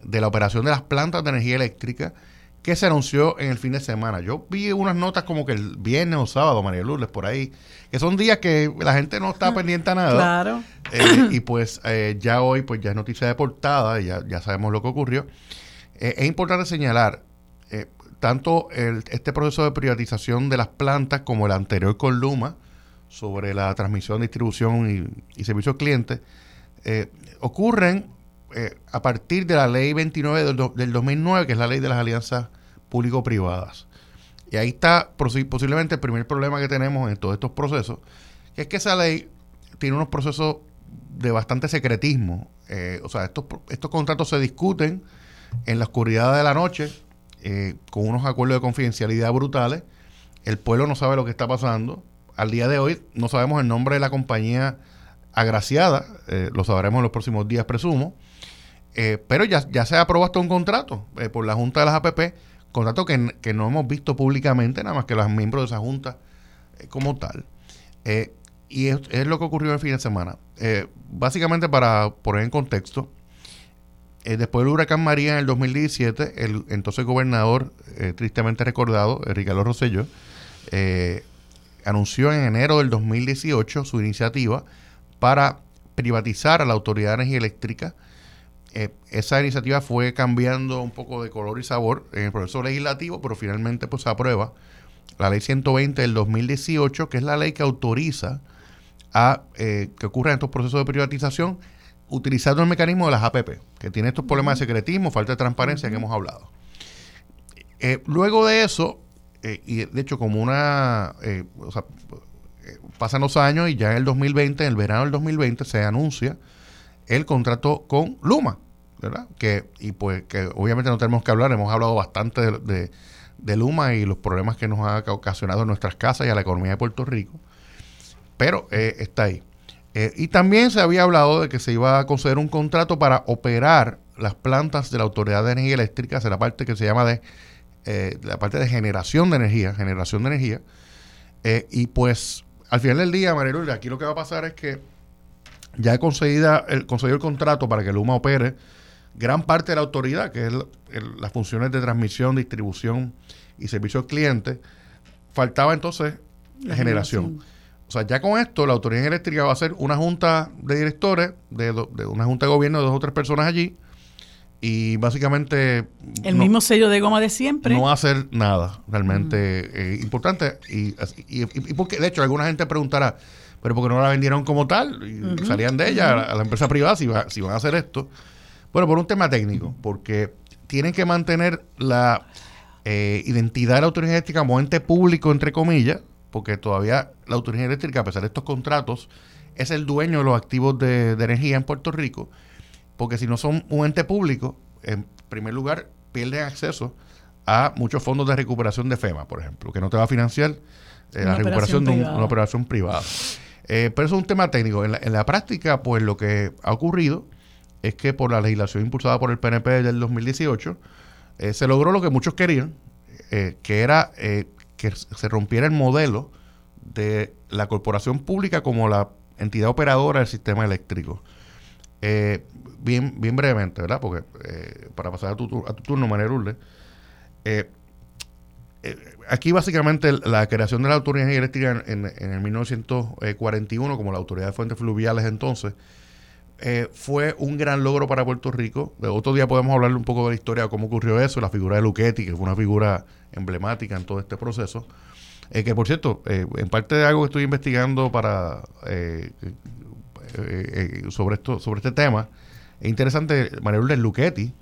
de la operación de las plantas de energía eléctrica que se anunció en el fin de semana. Yo vi unas notas como que el viernes o sábado, María Lourdes, por ahí, que son días que la gente no está pendiente a nada. Claro. Eh, y pues eh, ya hoy, pues ya es noticia de portada, ya, ya sabemos lo que ocurrió. Eh, es importante señalar tanto este proceso de privatización de las plantas como el anterior con Luma sobre la transmisión, distribución y, y servicio al cliente, ocurren a partir de la ley 29 del, del 2009, que es la ley de las alianzas público-privadas. Y ahí está posiblemente el primer problema que tenemos en todos estos procesos, que es que esa ley tiene unos procesos de bastante secretismo. Eh, o sea, estos, estos contratos se discuten en la oscuridad de la noche, eh, con unos acuerdos de confidencialidad brutales. El pueblo no sabe lo que está pasando. Al día de hoy no sabemos el nombre de la compañía agraciada, eh, lo sabremos en los próximos días, presumo. Pero ya, ya se ha aprobado un contrato por la Junta de las APP contrato que, que, no hemos visto públicamente, nada más que los miembros de esa junta eh, como tal. Eh, y es, lo que ocurrió el fin de semana. Eh, básicamente, para poner en contexto, después del huracán María en el 2017, el entonces gobernador, tristemente recordado, Ricardo Rosselló, anunció en enero del 2018 su iniciativa para privatizar a la Autoridad de Energía Eléctrica eh, esa iniciativa fue cambiando un poco de color y sabor en el proceso legislativo, pero finalmente pues se aprueba la ley 120 del 2018, que es la ley que autoriza a eh, que ocurran estos procesos de privatización utilizando el mecanismo de las APP, que tiene estos problemas de secretismo, falta de transparencia que hemos hablado. Eh, luego de eso, y de hecho como una, o sea, pasan los años y ya en el 2020, en el verano del 2020, se anuncia el contrato con Luma, ¿verdad? Que, y pues que obviamente no tenemos que hablar, hemos hablado bastante de, Luma y los problemas que nos ha ocasionado en nuestras casas y a la economía de Puerto Rico, pero eh, está ahí. Eh, y también se había hablado de que se iba a conceder un contrato para operar las plantas de la Autoridad de Energía Eléctrica, la parte que se llama de eh, la parte de generación de energía, generación de energía. y pues al final del día, María aquí lo que va a pasar es que ya he conseguido el, conseguido el contrato para que Luma opere gran parte de la autoridad, que es las funciones de transmisión, distribución y servicio al cliente. Faltaba entonces la generación. O sea, ya con esto, la autoridad eléctrica va a ser una junta de directores, de, una junta de gobierno de dos o tres personas allí, y básicamente... El mismo sello de goma de siempre. No va a hacer nada realmente eh, importante. Y, y, y, porque, de hecho, alguna gente preguntará, pero porque no la vendieron como tal y salían de ella a, la empresa privada si, si van a hacer esto. Bueno, por un tema técnico, porque tienen que mantener la eh, identidad de la autoridad eléctrica como ente público, entre comillas, porque todavía la autoridad eléctrica, a pesar de estos contratos, es el dueño de los activos de, energía en Puerto Rico, porque si no son un ente público, en primer lugar, pierden acceso a muchos fondos de recuperación de FEMA, por ejemplo, que no te va a financiar eh, la recuperación de una operación privada. Eh, pero eso es un tema técnico. En la, práctica, pues lo que ha ocurrido es que por la legislación impulsada por el PNP del 2018, eh, se logró lo que muchos querían, eh, que era que se rompiera el modelo de la corporación pública como la entidad operadora del sistema eléctrico. bien, bien brevemente, ¿verdad? Porque para pasar a tu, a tu turno, María eh, aquí básicamente la creación de la Autoridad Eléctrica en, en, el 1941, como la Autoridad de Fuentes Fluviales entonces, eh, fue un gran logro para Puerto Rico. De otro día podemos hablar un poco de la historia de cómo ocurrió eso, la figura de Luchetti, que fue una figura emblemática en todo este proceso. Eh, que por cierto, en parte de algo que estoy investigando para sobre esto sobre este tema, es interesante, María Lourdes Luchetti,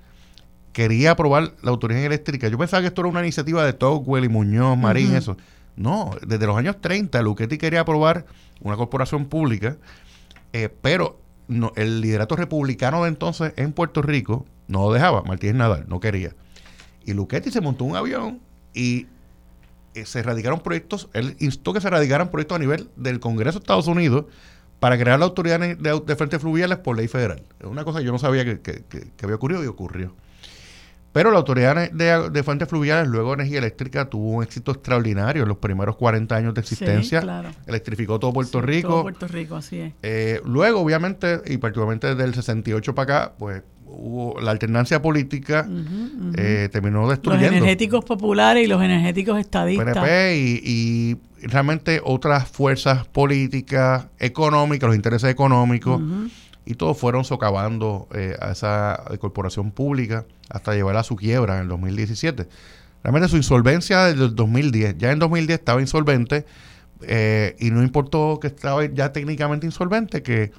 quería aprobar la autoridad eléctrica. Yo pensaba que esto era una iniciativa de Tocqueville y Muñoz, Marín, eso. No, desde los años 30, Luchetti quería aprobar una corporación pública, eh, pero no, el liderato republicano de entonces en Puerto Rico no lo dejaba. Martínez Nadal no quería. Y Luchetti se montó un avión y eh, se radicaron proyectos, él instó que se radicaran proyectos a nivel del Congreso de Estados Unidos para crear la autoridad de, de, frentes fluviales por ley federal. Es una cosa que yo no sabía que había ocurrido y ocurrió. Pero la Autoridad de, Fuentes Fluviales, luego Energía Eléctrica, tuvo un éxito extraordinario en los primeros 40 años de existencia. Electrificó todo Puerto Rico. Todo Puerto Rico, así es. Eh, luego, obviamente, y particularmente desde el 68 para acá, pues hubo la alternancia política eh, terminó destruyendo. Los energéticos populares y los energéticos estadistas. PNP y, realmente otras fuerzas políticas, económicas, los intereses económicos, y todos fueron socavando eh, a esa corporación pública hasta llevarla a su quiebra en el 2017. Realmente su insolvencia desde el 2010, ya en 2010 estaba insolvente eh, y no importó que estaba ya técnicamente insolvente, que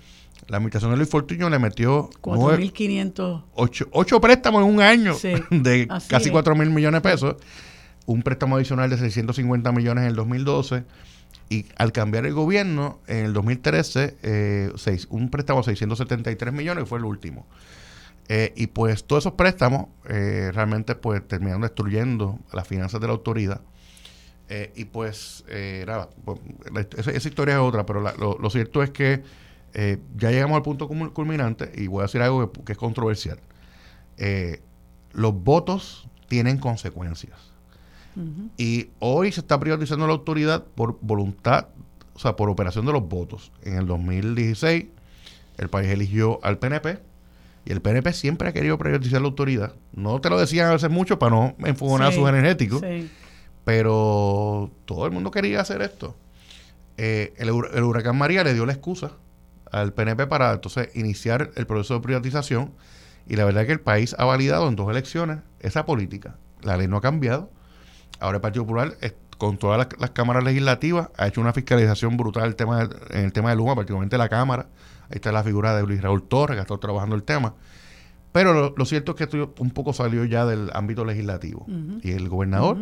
la administración de Luis Fortuño le metió 4.500. 8, 8 préstamos en un año de casi 4 mil millones de pesos. Un préstamo adicional de 650 millones en el 2012. Y al cambiar el gobierno, en el 2013, eh, un préstamo de 673 millones, fue el último. Eh, y pues todos esos préstamos eh, realmente pues terminaron destruyendo las finanzas de la autoridad. Eh, y pues, nada, pues, esa, historia es otra, pero lo, cierto es que ya llegamos al punto culminante y voy a decir algo que, es controversial. Los votos tienen consecuencias. Y hoy se está privatizando la autoridad por voluntad, o sea, por operación de los votos. En el 2016, el país eligió al PNP y el PNP siempre ha querido privatizar la autoridad. No te lo decían a veces mucho para no enfogonar sus energéticos, pero todo el mundo quería hacer esto. Eh, el, el huracán María le dio la excusa al PNP para entonces iniciar el proceso de privatización y la verdad es que el país ha validado en dos elecciones esa política. La ley no ha cambiado. Ahora el Partido Popular, con todas las, cámaras legislativas, ha hecho una fiscalización brutal el tema en el tema de Luma, particularmente la Cámara. Ahí está la figura de Luis Raúl Torres, que ha estado trabajando el tema. Pero lo, cierto es que esto un poco salió ya del ámbito legislativo. Y el gobernador,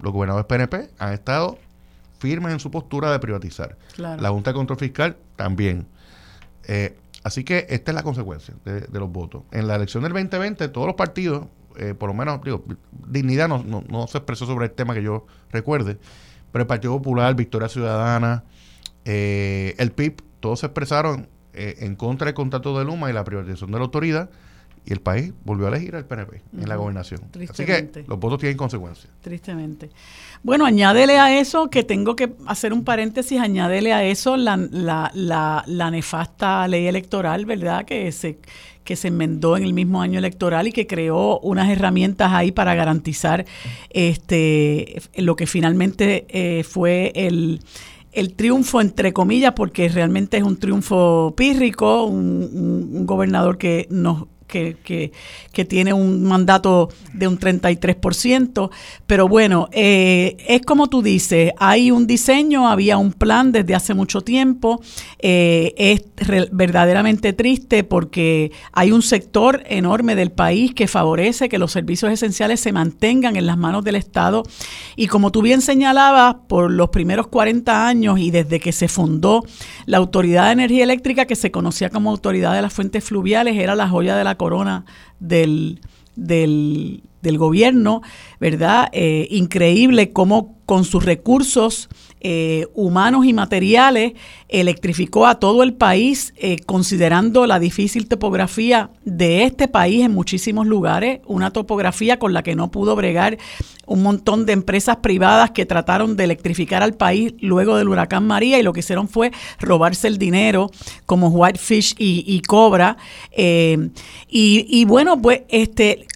los gobernadores PNP, han estado firmes en su postura de privatizar. La Junta de Control Fiscal también. Eh, así que esta es la consecuencia de, los votos. En la elección del 2020, todos los partidos, eh, por lo menos, digo, Dignidad no, se expresó sobre el tema que yo recuerde, pero el Partido Popular, Victoria Ciudadana, eh, el PIB, todos se expresaron en contra del contrato de Luma y la privatización de la autoridad y el país volvió a elegir al PNP en la gobernación. Así que los votos tienen consecuencias. Tristemente. Bueno, añádele a eso, que tengo que hacer un paréntesis, añádele a eso la, la, la, la nefasta ley electoral, ¿verdad? Que se, que se enmendó en el mismo año electoral y que creó unas herramientas ahí para garantizar este lo que finalmente eh, fue el el triunfo, entre comillas, porque realmente es un triunfo pírrico, un gobernador que nos que, tiene un mandato de un 33%, pero bueno, eh, es como tú dices, hay un diseño, había un plan desde hace mucho tiempo, eh, es verdaderamente triste porque hay un sector enorme del país que favorece que los servicios esenciales se mantengan en las manos del Estado. Y como tú bien señalabas, por los primeros 40 años y desde que se fundó la Autoridad de Energía Eléctrica, que se conocía como Autoridad de las Fuentes Fluviales, era la joya de la corona del, del, del gobierno, ¿verdad? Eh, increíble cómo con sus recursos eh, humanos y materiales electrificó a todo el país, eh, considerando la difícil topografía de este país en muchísimos lugares, una topografía con la que no pudo bregar un montón de empresas privadas que trataron de electrificar al país luego del huracán María y lo que hicieron fue robarse el dinero como Whitefish y, Cobra. y, y bueno, pues este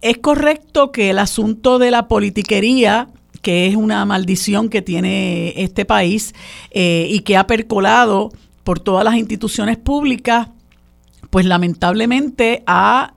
es correcto que el asunto de la politiquería que es una maldición que tiene este país eh, y que ha percolado por todas las instituciones públicas, pues lamentablemente ha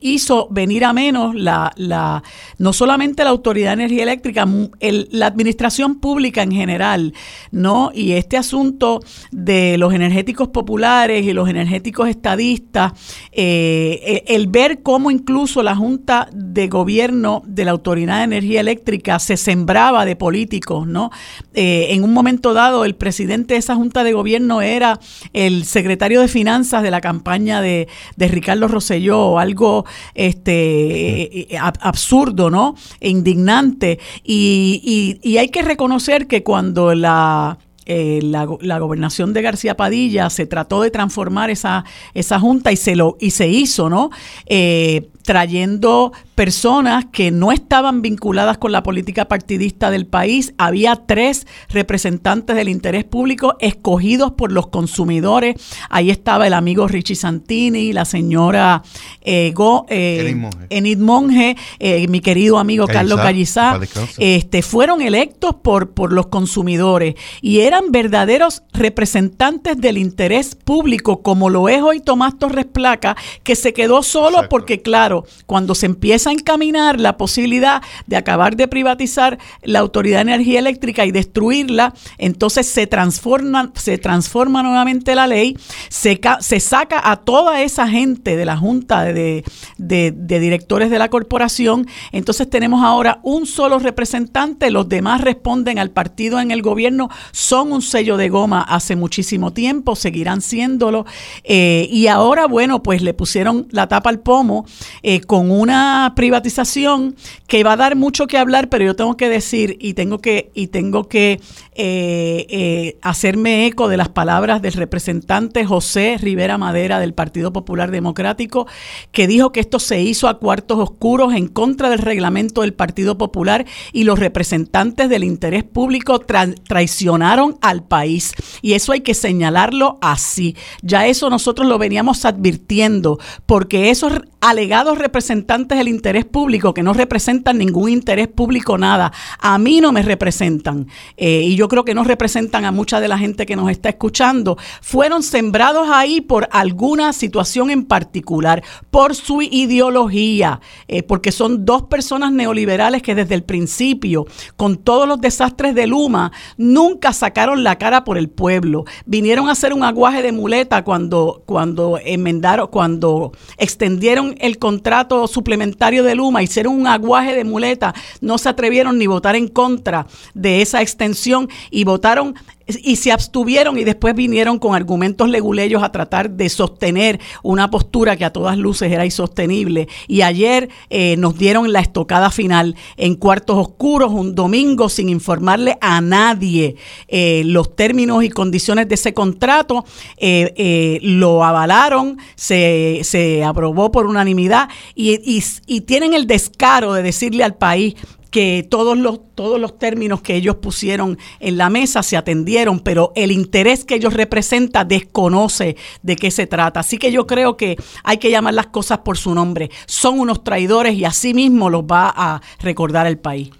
hizo venir a menos la, la, no solamente la Autoridad de Energía Eléctrica, la administración pública en general, ¿no? Y este asunto de los energéticos populares y los energéticos estadistas, eh, el, ver cómo incluso la Junta de Gobierno de la Autoridad de Energía Eléctrica se sembraba de políticos, ¿no? Eh, en un momento dado, el presidente de esa Junta de Gobierno era el secretario de Finanzas de la campaña de, de Ricardo Rosselló algo este, absurdo, ¿no? E indignante. Y, y, hay que reconocer que cuando la eh, la, gobernación de García Padilla se trató de transformar esa, esa junta y se lo y se hizo, ¿no? Eh, trayendo personas que no estaban vinculadas con la política partidista del país. Había tres representantes del interés público escogidos por los consumidores. Ahí estaba el amigo Richie Santini, la señora eh, eh Enid Monge, eh, mi querido amigo Carlos Gallizá. Este, fueron electos por, por los consumidores y eran verdaderos representantes del interés público, como lo es hoy Tomás Torres Placa, que se quedó solo porque, claro, cuando se empieza a encaminar la posibilidad de acabar de privatizar la Autoridad de Energía Eléctrica y destruirla, entonces se transforma, se transforma nuevamente la ley, se, se saca a toda esa gente de la Junta de, de, directores de la corporación, entonces tenemos ahora un solo representante, los demás responden al partido en el gobierno, son un sello de goma hace muchísimo tiempo, seguirán siéndolo, eh, y ahora, bueno, pues le pusieron la tapa al pomo eh, con una privatización que va a dar mucho que hablar, pero yo tengo que decir y tengo que, y tengo que eh, hacerme eco de las palabras del representante José Rivera Madera del Partido Popular Democrático, que dijo que esto se hizo a cuartos oscuros en contra del reglamento del Partido Popular y los representantes del interés público traicionaron al país. Y eso hay que señalarlo así. Ya eso nosotros lo veníamos advirtiendo, porque esos alegados representantes del interés público, que no representan ningún interés público, nada, a mí no me representan, eh, y yo creo que no representan a mucha de la gente que nos está escuchando, fueron sembrados ahí por alguna situación en particular, por su ideología, eh, porque son dos personas neoliberales que desde el principio, con todos los desastres de Luma, nunca sacaron la cara por el pueblo, vinieron a hacer un aguaje de muleta cuando, cuando enmendaron, cuando extendieron el contrato suplementario de Luma, hicieron un aguaje de muleta, no se atrevieron ni votar en contra de esa extensión y votaron y se abstuvieron y después vinieron con argumentos leguleyos a tratar de sostener una postura que a todas luces era insostenible. Y ayer eh, nos dieron la estocada final en cuartos oscuros, un domingo, sin informarle a nadie eh, los términos y condiciones de ese contrato. Eh, lo avalaron, se, se, aprobó por unanimidad y, y tienen el descaro de decirle al país que todos los, todos los términos que ellos pusieron en la mesa se atendieron, pero el interés que ellos representan desconoce de qué se trata. Así que yo creo que hay que llamar las cosas por su nombre. Son unos traidores y así mismo los va a recordar el país.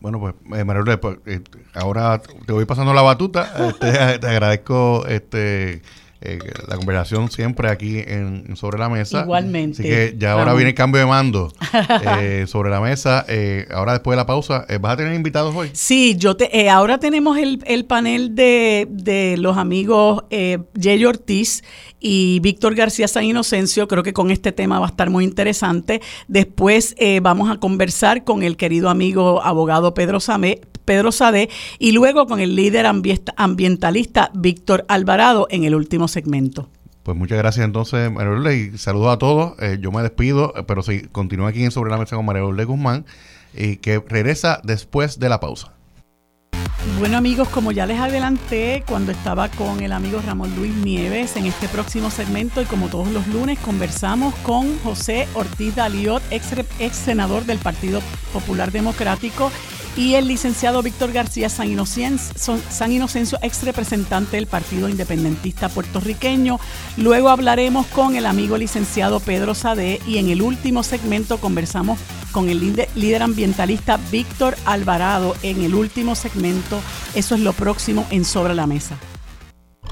Bueno, pues, eh, pues eh, ahora te voy pasando la batuta. Este, te agradezco este eh, la conversación siempre aquí en, sobre la mesa. Igualmente. Así que ya ahora viene el cambio de mando eh, sobre la mesa. Eh, ahora después de la pausa, ¿vas a tener invitados hoy? Sí, yo te, ahora tenemos el, panel de, de, los amigos Jay Ortiz y Víctor García San Inocencio. Creo que con este tema va a estar muy interesante. Después vamos a conversar con el querido amigo abogado Pedro Samé, Pedro Sade, y luego con el líder ambientalista Víctor Alvarado en el último segmento. Pues muchas gracias entonces, María y saludos a todos. Eh, yo me despido, eh, pero sí, continúo aquí en Sobre la Mesa con María Lourdes Guzmán, y que regresa después de la pausa. Bueno amigos, como ya les adelanté cuando estaba con el amigo Ramón Luis Nieves en este próximo segmento y como todos los lunes conversamos con José Ortiz Daliot, ex, ex senador del Partido Popular Democrático y el licenciado Víctor García San Inocencio, ex representante del Partido Independentista puertorriqueño. Luego hablaremos con el amigo licenciado Pedro Sade y en el último segmento conversamos con el líder ambientalista Víctor Alvarado en el último segmento. Eso es lo próximo en Sobre la Mesa.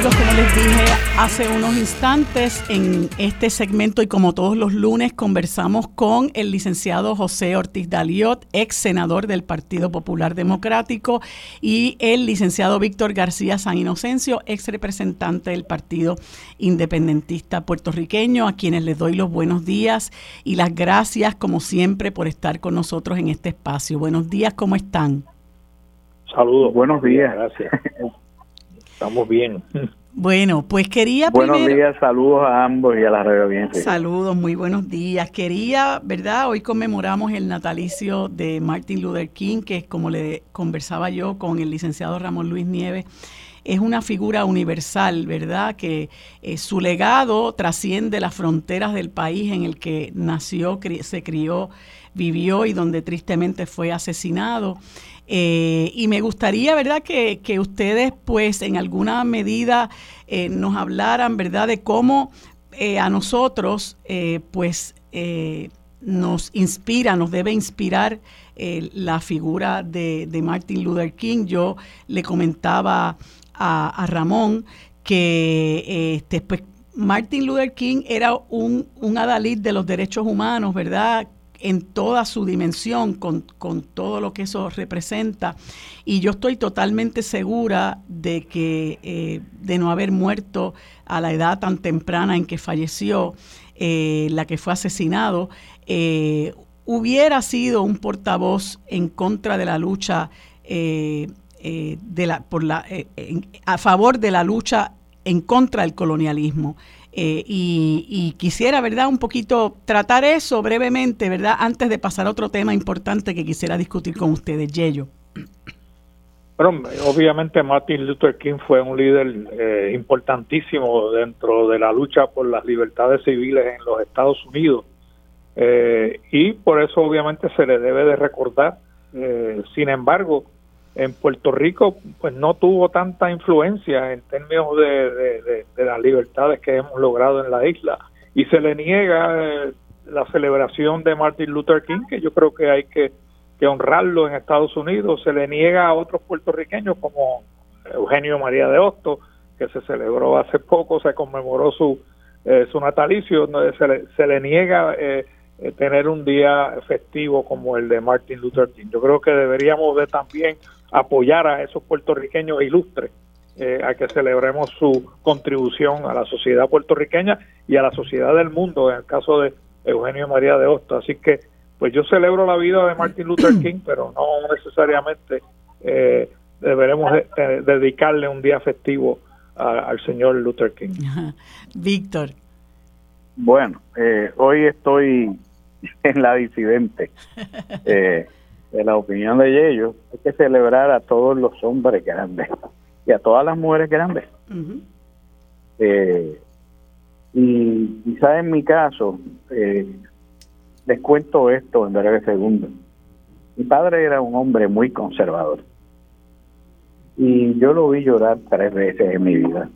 Amigos, como les dije hace unos instantes, en este segmento y como todos los lunes conversamos con el licenciado José Ortiz Daliot, ex senador del Partido Popular Democrático, y el licenciado Víctor García San Inocencio, ex representante del Partido Independentista puertorriqueño, a quienes les doy los buenos días y las gracias como siempre por estar con nosotros en este espacio. Buenos días, ¿cómo están? Saludos, buenos días, gracias. Estamos bien. Bueno, pues quería Buenos días, saludos a ambos y a la radio Saludos, muy buenos días. Quería, ¿verdad? Hoy conmemoramos el natalicio de Martin Luther King, que es como le conversaba yo con el licenciado Ramón Luis Nieves, es una figura universal, ¿verdad? Que eh, su legado trasciende las fronteras del país en el que nació, se crió, vivió y donde tristemente fue asesinado. Eh, y me gustaría, ¿verdad?, que, ustedes, pues, en alguna medida eh, nos hablaran, ¿verdad?, de cómo eh, a nosotros, pues, nos inspira, nos debe inspirar la figura de, Martin Luther King. Yo le comentaba a, Ramón que este, pues, Martin Luther King era un, un adalid de los derechos humanos, ¿verdad? En toda su dimensión, con, todo lo que eso representa. Y yo estoy totalmente segura de que eh, de no haber muerto a la edad tan temprana en que falleció, eh, la que fue asesinado, eh, hubiera sido un portavoz en contra de la lucha, de la, por la, a favor de la lucha en contra del colonialismo. Eh, y, quisiera, ¿verdad?, un poquito tratar eso brevemente, ¿verdad?, antes de pasar a otro tema importante que quisiera discutir con ustedes, Yello. Bueno, obviamente Martin Luther King fue un líder eh, importantísimo dentro de la lucha por las libertades civiles en los Estados Unidos eh, y por eso obviamente se le debe de recordar. sin embargo, en Puerto Rico pues no tuvo tanta influencia en términos de, las libertades que hemos logrado en la isla. Y se le niega eh, la celebración de Martin Luther King que yo creo que hay que, honrarlo en Estados Unidos. Se le niega a otros puertorriqueños como Eugenio María de Hosto que se celebró hace poco se conmemoró su eh, su natalicio. Se le, se le niega eh, tener un día festivo como el de Martin Luther King. Yo creo que deberíamos de también apoyar a esos puertorriqueños ilustres eh, a que celebremos su contribución a la sociedad puertorriqueña y a la sociedad del mundo, en el caso de Eugenio María de Hosto. Así que, pues yo celebro la vida de Martin Luther King, pero no necesariamente eh, deberemos dedicarle un día festivo al señor Luther King. Víctor. Bueno, eh, hoy estoy en la disidente. De la opinión de ellos, hay que celebrar a todos los hombres grandes y a todas las mujeres grandes. Eh, y quizás en mi caso, eh, les cuento esto en breve segundo. Mi padre era un hombre muy conservador y yo lo vi llorar tres veces en mi vida.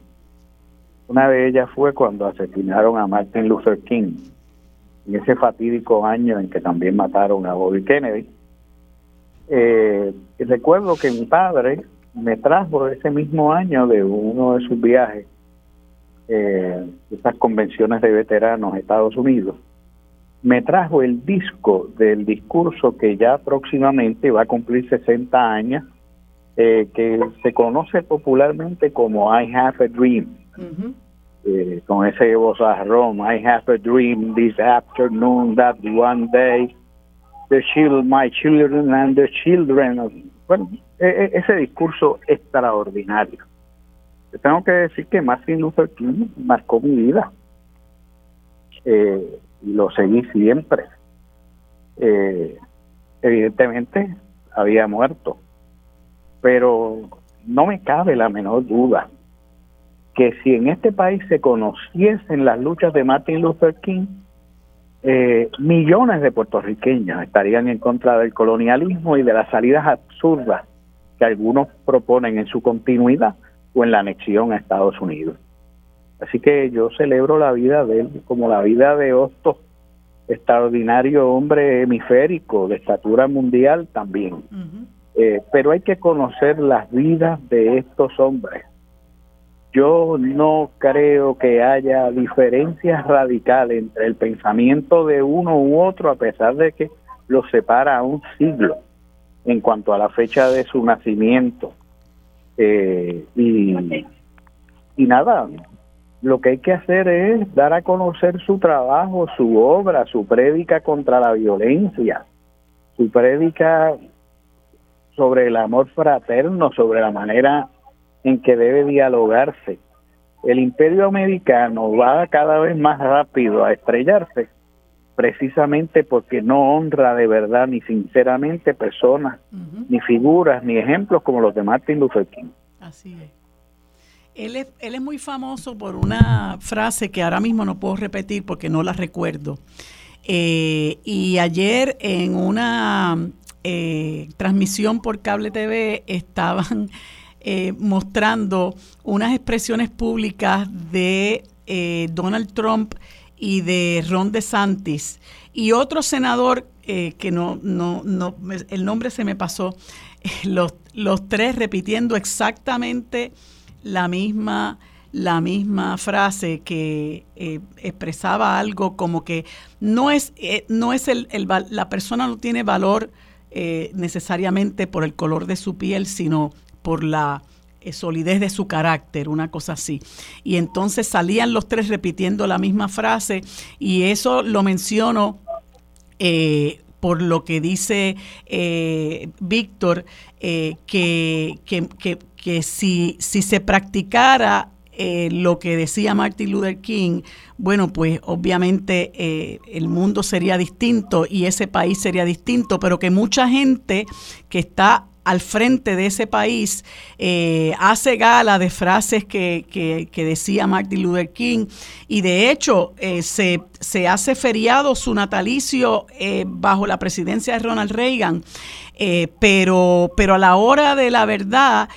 Una de ellas fue cuando asesinaron a Martin Luther King, en ese fatídico año en que también mataron a Bobby Kennedy eh, recuerdo que mi padre me trajo ese mismo año de uno de sus viajes, eh, esas convenciones de veteranos Estados Unidos, me trajo el disco del discurso que ya próximamente va a cumplir 60 años, eh, que se conoce popularmente como I Have a Dream. Eh, con ese vozarrón, I have a dream this afternoon that one day the children, my children and the children Bueno, e, e, ese discurso extraordinario. Tengo que decir que Martin Luther King marcó mi vida. Eh, y lo seguí siempre. Eh, evidentemente había muerto, pero no me cabe la menor duda que si en este país se conociesen las luchas de Martin Luther King, eh, millones de puertorriqueños estarían en contra del colonialismo y de las salidas absurdas que algunos proponen en su continuidad o en la anexión a Estados Unidos. Así que yo celebro la vida de él como la vida de Hostos, extraordinario hombre hemisférico de estatura mundial también. Eh, pero hay que conocer las vidas de estos hombres yo no creo que haya diferencias radicales entre el pensamiento de uno u otro, a pesar de que los separa un siglo en cuanto a la fecha de su nacimiento. Eh, y, y nada, lo que hay que hacer es dar a conocer su trabajo, su obra, su prédica contra la violencia, su prédica sobre el amor fraterno, sobre la manera en que debe dialogarse el imperio americano va cada vez más rápido a estrellarse precisamente porque no honra de verdad ni sinceramente personas, ni figuras, ni ejemplos como los de Martin Luther King. Así es. Él, es. él es muy famoso por una frase que ahora mismo no puedo repetir porque no la recuerdo. Eh, y ayer en una eh, transmisión por cable TV estaban eh, mostrando unas expresiones públicas de eh, Donald Trump y de Ron DeSantis. Y otro senador eh, que no, no, no, el nombre se me pasó, los, los tres repitiendo exactamente la misma la misma frase que expresaba algo como que no es, no es el, la persona no tiene valor necesariamente por el color de su piel, sino por la eh, solidez de su carácter, una cosa así. Y entonces salían los tres repitiendo la misma frase y eso lo menciono eh, por lo que dice eh, Víctor, que, que, si, si se practicara lo que decía Martin Luther King, bueno, pues obviamente el mundo sería distinto y ese país sería distinto, pero que mucha gente que está al frente de ese país eh, hace gala de frases que, que, decía Martin Luther King y de hecho eh, se, se, hace feriado su natalicio eh, bajo la presidencia de Ronald Reagan. pero, pero a la hora de la verdad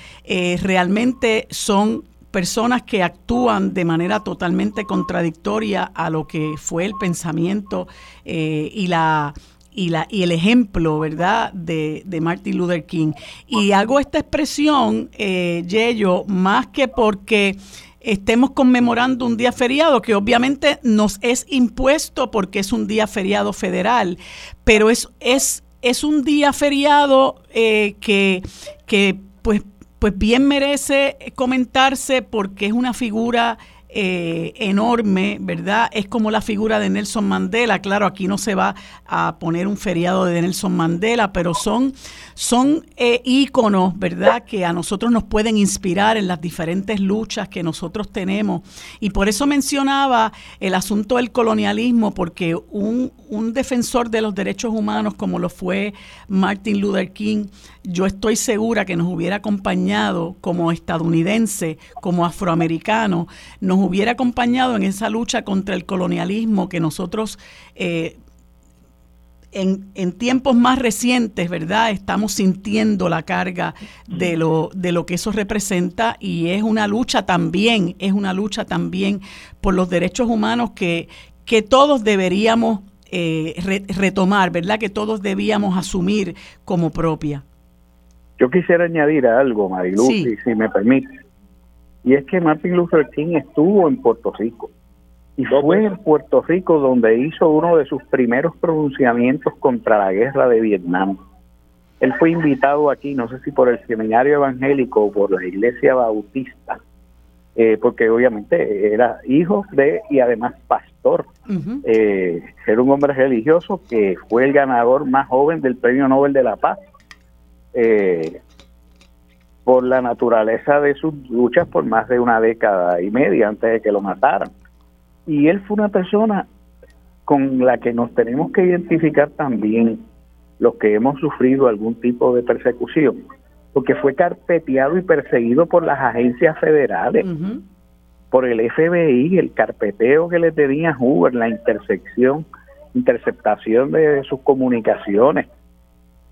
realmente son personas que actúan de manera totalmente contradictoria a lo que fue el pensamiento y la y, la, y el ejemplo, ¿verdad?, de, de Martin Luther King. Y hago esta expresión, eh, Yello, más que porque estemos conmemorando un día feriado, que obviamente nos es impuesto porque es un día feriado federal, pero es, es, es un día feriado eh, que, que pues, pues bien merece comentarse porque es una figura eh, enorme, ¿verdad? Es como la figura de Nelson Mandela. Claro, aquí no se va a poner un feriado de Nelson Mandela, pero son, son eh, ¿verdad? Que a nosotros nos pueden inspirar en las diferentes luchas que nosotros tenemos. Y por eso mencionaba el asunto del colonialismo, porque un, un defensor de los derechos humanos como lo fue Martin Luther King, yo estoy segura que nos hubiera acompañado como estadounidense, como afroamericano, nos hubiera acompañado en esa lucha contra el colonialismo que nosotros eh, en, en, tiempos más recientes, ¿verdad? Estamos sintiendo la carga de lo, de lo que eso representa y es una lucha también, es una lucha también por los derechos humanos que, que todos deberíamos eh, retomar, ¿verdad? Que todos debíamos asumir como propia. Yo quisiera añadir algo, Marilu, si, me permite. Y es que Martin Luther King estuvo en Puerto Rico. Y fue en Puerto Rico donde hizo uno de sus primeros pronunciamientos contra la guerra de Vietnam. Él fue invitado aquí, no sé si por el seminario evangélico o por la iglesia bautista, eh, porque obviamente era hijo de y además pastor. Eh, era un hombre religioso que fue el ganador más joven del Premio Nobel de la Paz eh, por la naturaleza de sus luchas por más de una década y media antes de que lo mataran. Y él fue una persona con la que nos tenemos que identificar también los que hemos sufrido algún tipo de persecución, porque fue carpeteado y perseguido por las agencias federales, por el FBI, el carpeteo que le tenía Hoover, la intersección, interceptación de sus comunicaciones.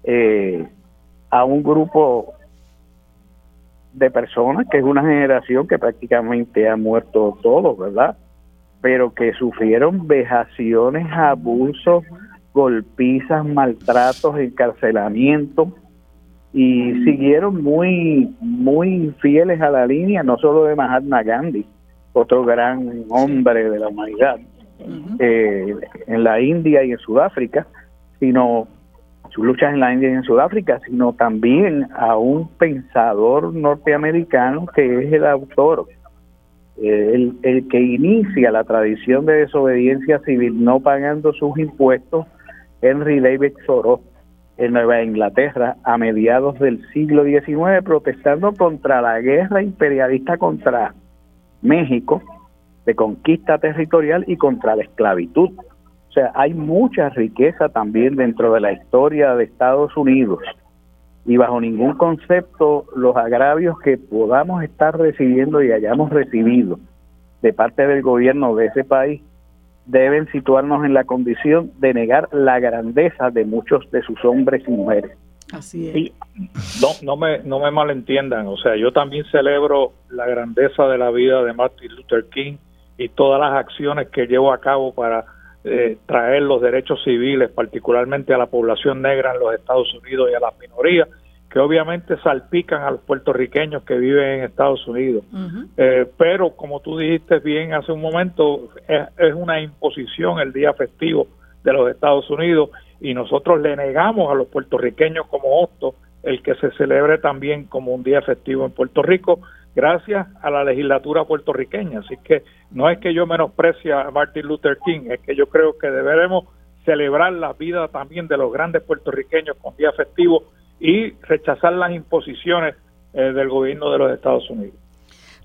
Eh, a un grupo de personas que es una generación que prácticamente ha muerto todos, ¿verdad? Pero que sufrieron vejaciones, abusos, golpizas, maltratos, encarcelamiento y siguieron muy muy fieles a la línea no solo de Mahatma Gandhi, otro gran hombre de la humanidad eh, en la India y en Sudáfrica, sino sus luchas en la India y en Sudáfrica, sino también a un pensador norteamericano que es el autor, eh, el, que inicia la tradición de desobediencia civil no pagando sus impuestos, Henry David Thoreau, en Nueva Inglaterra a mediados del siglo XIX, protestando contra la guerra imperialista contra México, de conquista territorial y contra la esclavitud. O sea, hay mucha riqueza también dentro de la historia de Estados Unidos y bajo ningún concepto los agravios que podamos estar recibiendo y hayamos recibido de parte del gobierno de ese país deben situarnos en la condición de negar la grandeza de muchos de sus hombres y mujeres. Así es. no, no, me, no me malentiendan, o sea, yo también celebro la grandeza de la vida de Martin Luther King y todas las acciones que llevó a cabo para eh, traer los derechos civiles, particularmente a la población negra en los Estados Unidos y a las minorías, que obviamente salpican a los puertorriqueños que viven en Estados Unidos. Eh, pero, como tú dijiste bien hace un momento, es, una imposición el día festivo de los Estados Unidos y nosotros le negamos a los puertorriqueños como Hosto el que se celebre también como un día festivo en Puerto Rico, gracias a la legislatura puertorriqueña. Así que no es que yo menosprecie a Martin Luther King, es que yo creo que deberemos celebrar la vida también de los grandes puertorriqueños con día festivo y rechazar las imposiciones eh, del gobierno de los Estados Unidos.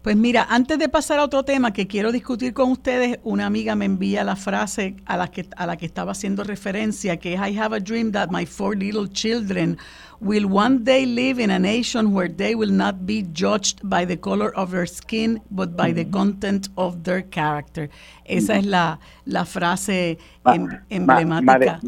Pues mira, antes de pasar a otro tema que quiero discutir con ustedes, una amiga me envía la frase a la que, a la que estaba haciendo referencia, que es I have a dream that my four little children will one day live in a nation where they will not be judged by the color of their skin, but by the content of their character. Esa es la, la frase em, emblemática.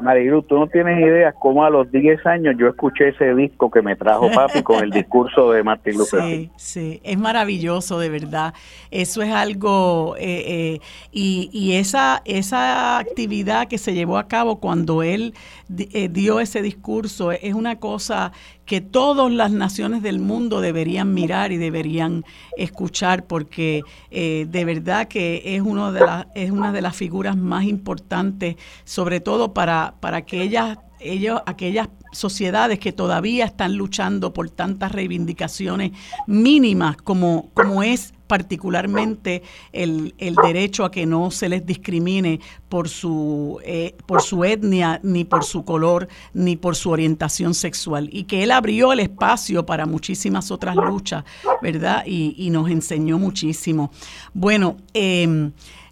Marilu, tú no tienes idea cómo a los 10 años yo escuché ese disco que me trajo papi con el discurso de Martin Luther King. Sí, sí, es maravilloso, de verdad. Eso es algo, eh, eh, y, y esa, esa actividad que se llevó a cabo cuando él eh, dio ese discurso. Es una cosa que todas las naciones del mundo deberían mirar y deberían escuchar porque eh, de verdad que es, uno de es una de las figuras más importantes, sobre todo para, para que ellas, ellos, aquellas sociedades que todavía están luchando por tantas reivindicaciones mínimas como, como es particularmente el, el, derecho a que no se les discrimine por su, eh, por su etnia, ni por su color, ni por su orientación sexual. Y que él abrió el espacio para muchísimas otras luchas, ¿verdad? Y, nos enseñó muchísimo. Bueno, eh,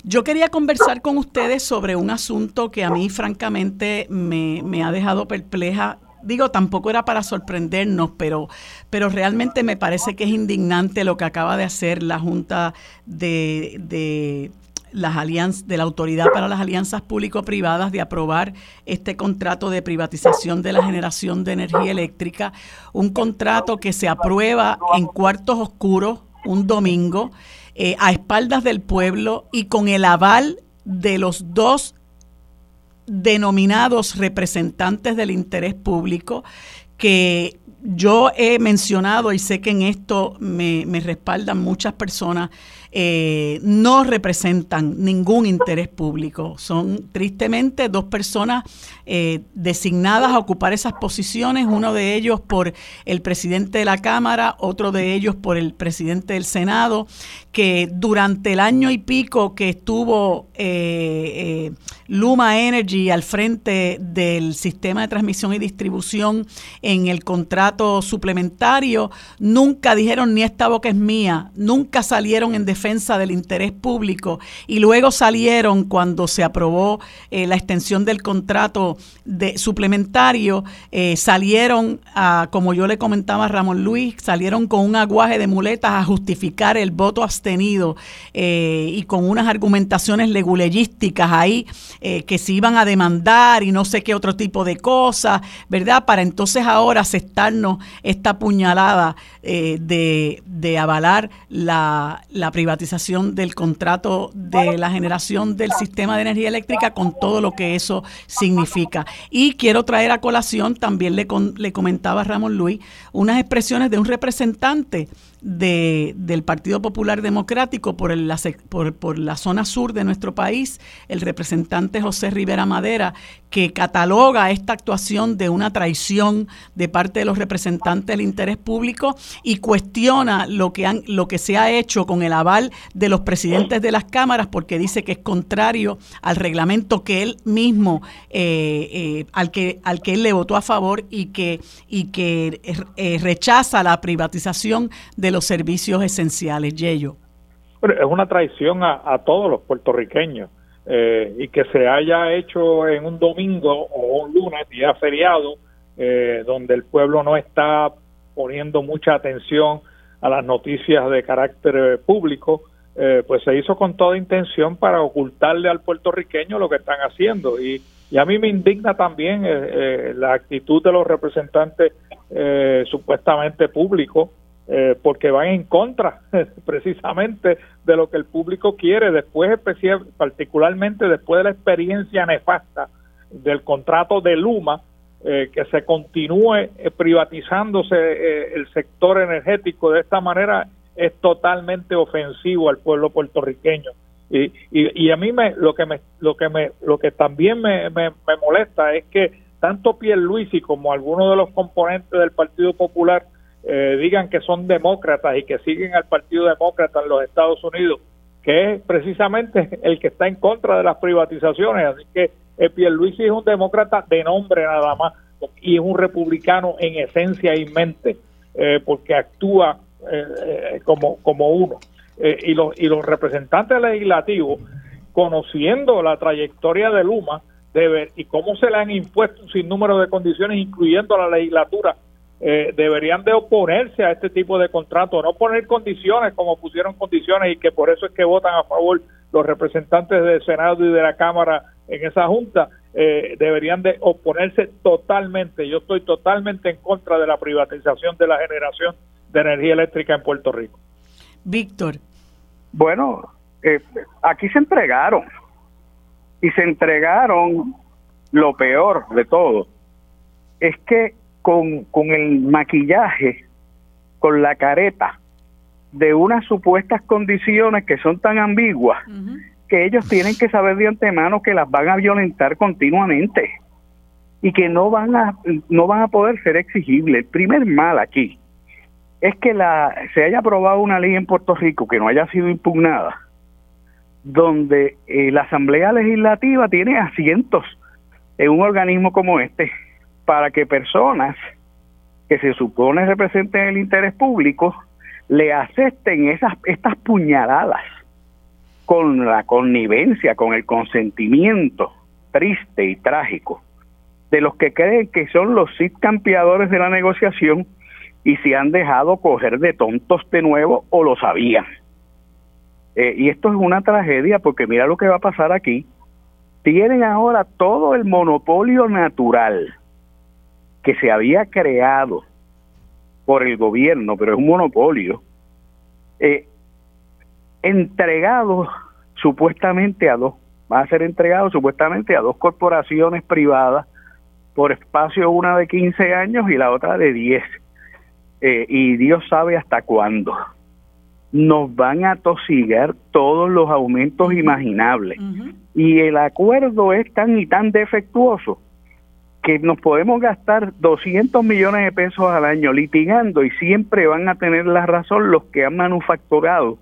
yo quería conversar con ustedes sobre un asunto que a mí francamente me, ha dejado perpleja. Digo, tampoco era para sorprendernos, pero, pero realmente me parece que es indignante lo que acaba de hacer la Junta de, de las alianzas de la Autoridad para las Alianzas Público-Privadas de aprobar este contrato de privatización de la generación de energía eléctrica, un contrato que se aprueba en cuartos oscuros un domingo eh, a espaldas del pueblo y con el aval de los dos denominados representantes del interés público que yo he mencionado y sé que en esto me, me respaldan muchas personas eh, no representan ningún interés público. Son tristemente dos personas eh, designadas a ocupar esas posiciones, uno de ellos por el presidente de la Cámara, otro de ellos por el presidente del Senado, que durante el año y pico que estuvo eh, Luma Energy al frente del sistema de transmisión y distribución en el contrato suplementario, nunca dijeron ni esta boca es mía, nunca salieron en defensa del interés público y luego salieron cuando se aprobó eh, la extensión del contrato de suplementario, eh, salieron, como yo le comentaba a Ramón Luis, salieron con un aguaje de muletas a justificar el voto abstenido eh, y con unas argumentaciones leguleyísticas ahí que se iban a demandar y no sé qué otro tipo de cosas, ¿verdad? Para entonces ahora aceptarnos esta puñalada de, de, avalar la, la privatización del contrato de la generación del sistema de energía eléctrica con todo lo que eso significa. Y quiero traer a colación, también le, le comentaba Ramón Luis, unas expresiones de un representante de, del Partido Popular Democrático por, la, por, la zona sur de nuestro país, el representante José Rivera Madera, que cataloga esta actuación de una traición de parte de los representantes del interés público y cuestiona lo que, han, lo que se ha hecho con el aval de los presidentes de las cámaras porque dice que es contrario al reglamento que él mismo, eh, eh, al, que, al que él le votó a favor y que, y que eh, rechaza la privatización de los servicios esenciales. Yello. es una traición a, todos los puertorriqueños. Eh, y que se haya hecho en un domingo o un lunes, día feriado, eh, donde el pueblo no está poniendo mucha atención a las noticias de carácter público, eh, pues se hizo con toda intención para ocultarle al puertorriqueño lo que están haciendo. Y a mí me indigna también la actitud de los representantes supuestamente públicos eh, porque van en contra precisamente de lo que el público quiere, después especial, particularmente después de la experiencia nefasta del contrato de Luma, eh, que se continúe eh, privatizándose el sector energético de esta manera es totalmente ofensivo al pueblo puertorriqueño. Y, y, a mí me, lo que me, lo que me, lo que también me, me, me molesta es que tanto Pierluisi como algunos de los componentes del Partido Popular eh, digan que son demócratas y que siguen al Partido Demócrata en los Estados Unidos, que es precisamente el que está en contra de las privatizaciones. Así que eh, Pierluisi es un demócrata de nombre nada más y es un republicano en esencia y mente, eh, porque actúa eh, como, como uno. y, los, y los representantes legislativos, conociendo la trayectoria de Luma, de y cómo se le han impuesto un sinnúmero de condiciones, incluyendo la legislatura eh, deberían de oponerse a este tipo de contratos, no poner condiciones como pusieron condiciones y que por eso es que votan a favor los representantes del Senado y de la Cámara en esa junta, eh, deberían de oponerse totalmente. Yo estoy totalmente en contra de la privatización de la generación de energía eléctrica en Puerto Rico. Víctor. Bueno, eh, aquí se entregaron y se entregaron lo peor de todo. Es que con, con el maquillaje, con la careta de unas supuestas condiciones que son tan ambiguas que ellos tienen que saber de antemano que las van a violentar continuamente y que no van a no van a poder ser exigibles. El primer mal aquí es que la se haya aprobado una ley en Puerto Rico que no haya sido impugnada, donde eh, la Asamblea Legislativa tiene asientos en un organismo como este para que personas que se supone representen el interés público le acepten esas estas puñaladas con la connivencia, con el consentimiento triste y trágico de los que creen que son los campeadores de la negociación y se han dejado coger de tontos de nuevo o lo sabían. Eh, y esto es una tragedia porque mira lo que va a pasar aquí. Tienen ahora todo el monopolio natural que se había creado por el gobierno, pero es un monopolio, eh, entregado supuestamente a dos, va a ser entregado supuestamente a dos corporaciones privadas por espacio, una de 15 años y la otra de 10. Eh, y Dios sabe hasta cuándo. Nos van a tosigar todos los aumentos imaginables. Y el acuerdo es tan y tan defectuoso que nos podemos gastar 200 millones de pesos al año litigando y siempre van a tener la razón los que han manufacturado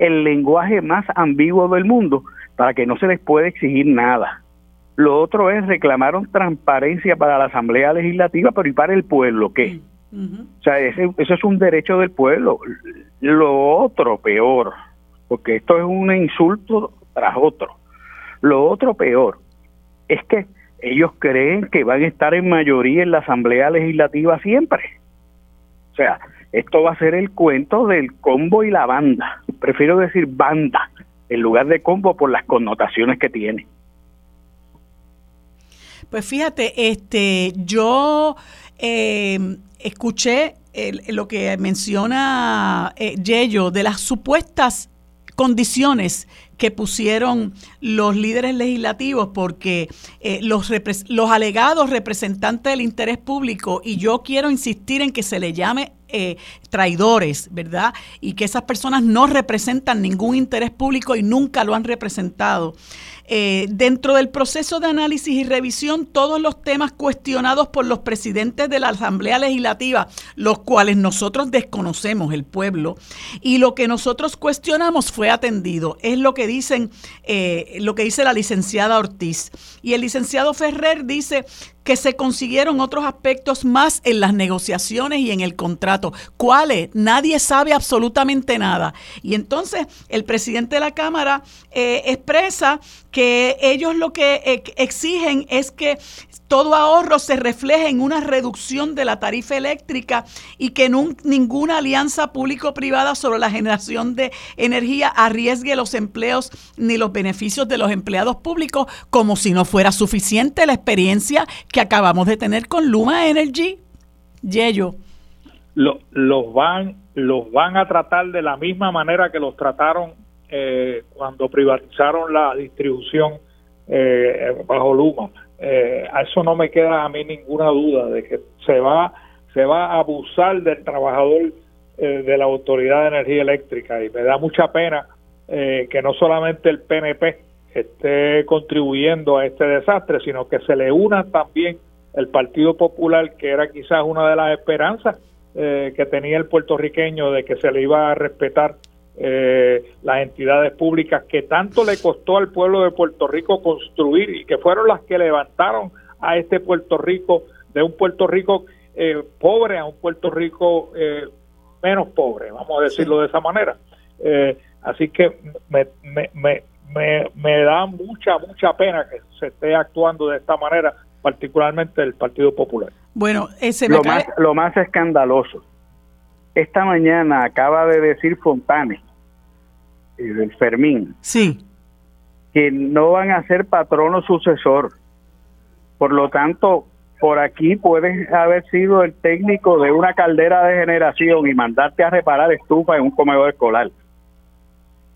el lenguaje más ambiguo del mundo para que no se les pueda exigir nada. Lo otro es reclamaron transparencia para la Asamblea Legislativa, pero ¿y para el pueblo qué? O sea, ese, eso es un derecho del pueblo. Lo otro peor, porque esto es un insulto tras otro. Lo otro peor es que ellos creen que van a estar en mayoría en la Asamblea Legislativa siempre. O sea, esto va a ser el cuento del combo y la banda. Prefiero decir banda en lugar de combo por las connotaciones que tiene. Pues fíjate, este, yo eh, escuché lo que menciona eh, Yello de las supuestas condiciones que pusieron los líderes legislativos porque eh, los, los alegados representantes del interés público, y yo quiero insistir en que se le llame eh, traidores, ¿verdad? Y que esas personas no representan ningún interés público y nunca lo han representado. Eh, dentro del proceso de análisis y revisión, todos los temas cuestionados por los presidentes de la Asamblea Legislativa, los cuales nosotros desconocemos, el pueblo, y lo que nosotros cuestionamos fue atendido. Es lo que dicen, eh, lo que dice la licenciada Ortiz. Y el licenciado Ferrer dice que se consiguieron otros aspectos más en las negociaciones y en el contrato. ¿Cuáles? Nadie sabe absolutamente nada. Y entonces el presidente de la Cámara eh, expresa que ellos lo que exigen es que todo ahorro se refleje en una reducción de la tarifa eléctrica y que ninguna alianza público-privada sobre la generación de energía arriesgue los empleos ni los beneficios de los empleados públicos, como si no fuera suficiente la experiencia que acabamos de tener con Luma Energy. Yello. los, van, los van a tratar de la misma manera que los trataron eh, cuando privatizaron la distribución eh, bajo Luma. Eh, a eso no me queda a mí ninguna duda de que se va se va a abusar del trabajador de la Autoridad de Energía Eléctrica. Y me da mucha pena que no solamente el PNP esté contribuyendo a este desastre, sino que se le una también el Partido Popular, que era quizás una de las esperanzas que tenía el puertorriqueño de que se le iba a respetar eh, las entidades públicas que tanto le costó al pueblo de Puerto Rico construir y que fueron las que levantaron a este Puerto Rico de un Puerto Rico eh, pobre a un Puerto Rico eh, menos pobre, vamos a decirlo de esa manera. Eh, así que me, me, me, me, da mucha, mucha pena que se esté actuando de esta manera, particularmente el Partido Popular. Bueno, ese lo, más, lo más escandaloso esta mañana acaba de decir Fontane, el eh, Fermín, sí. que no van a ser patrono sucesor. Por lo tanto, por aquí puedes haber sido el técnico de una caldera de generación y mandarte a reparar estufa en un comedor escolar.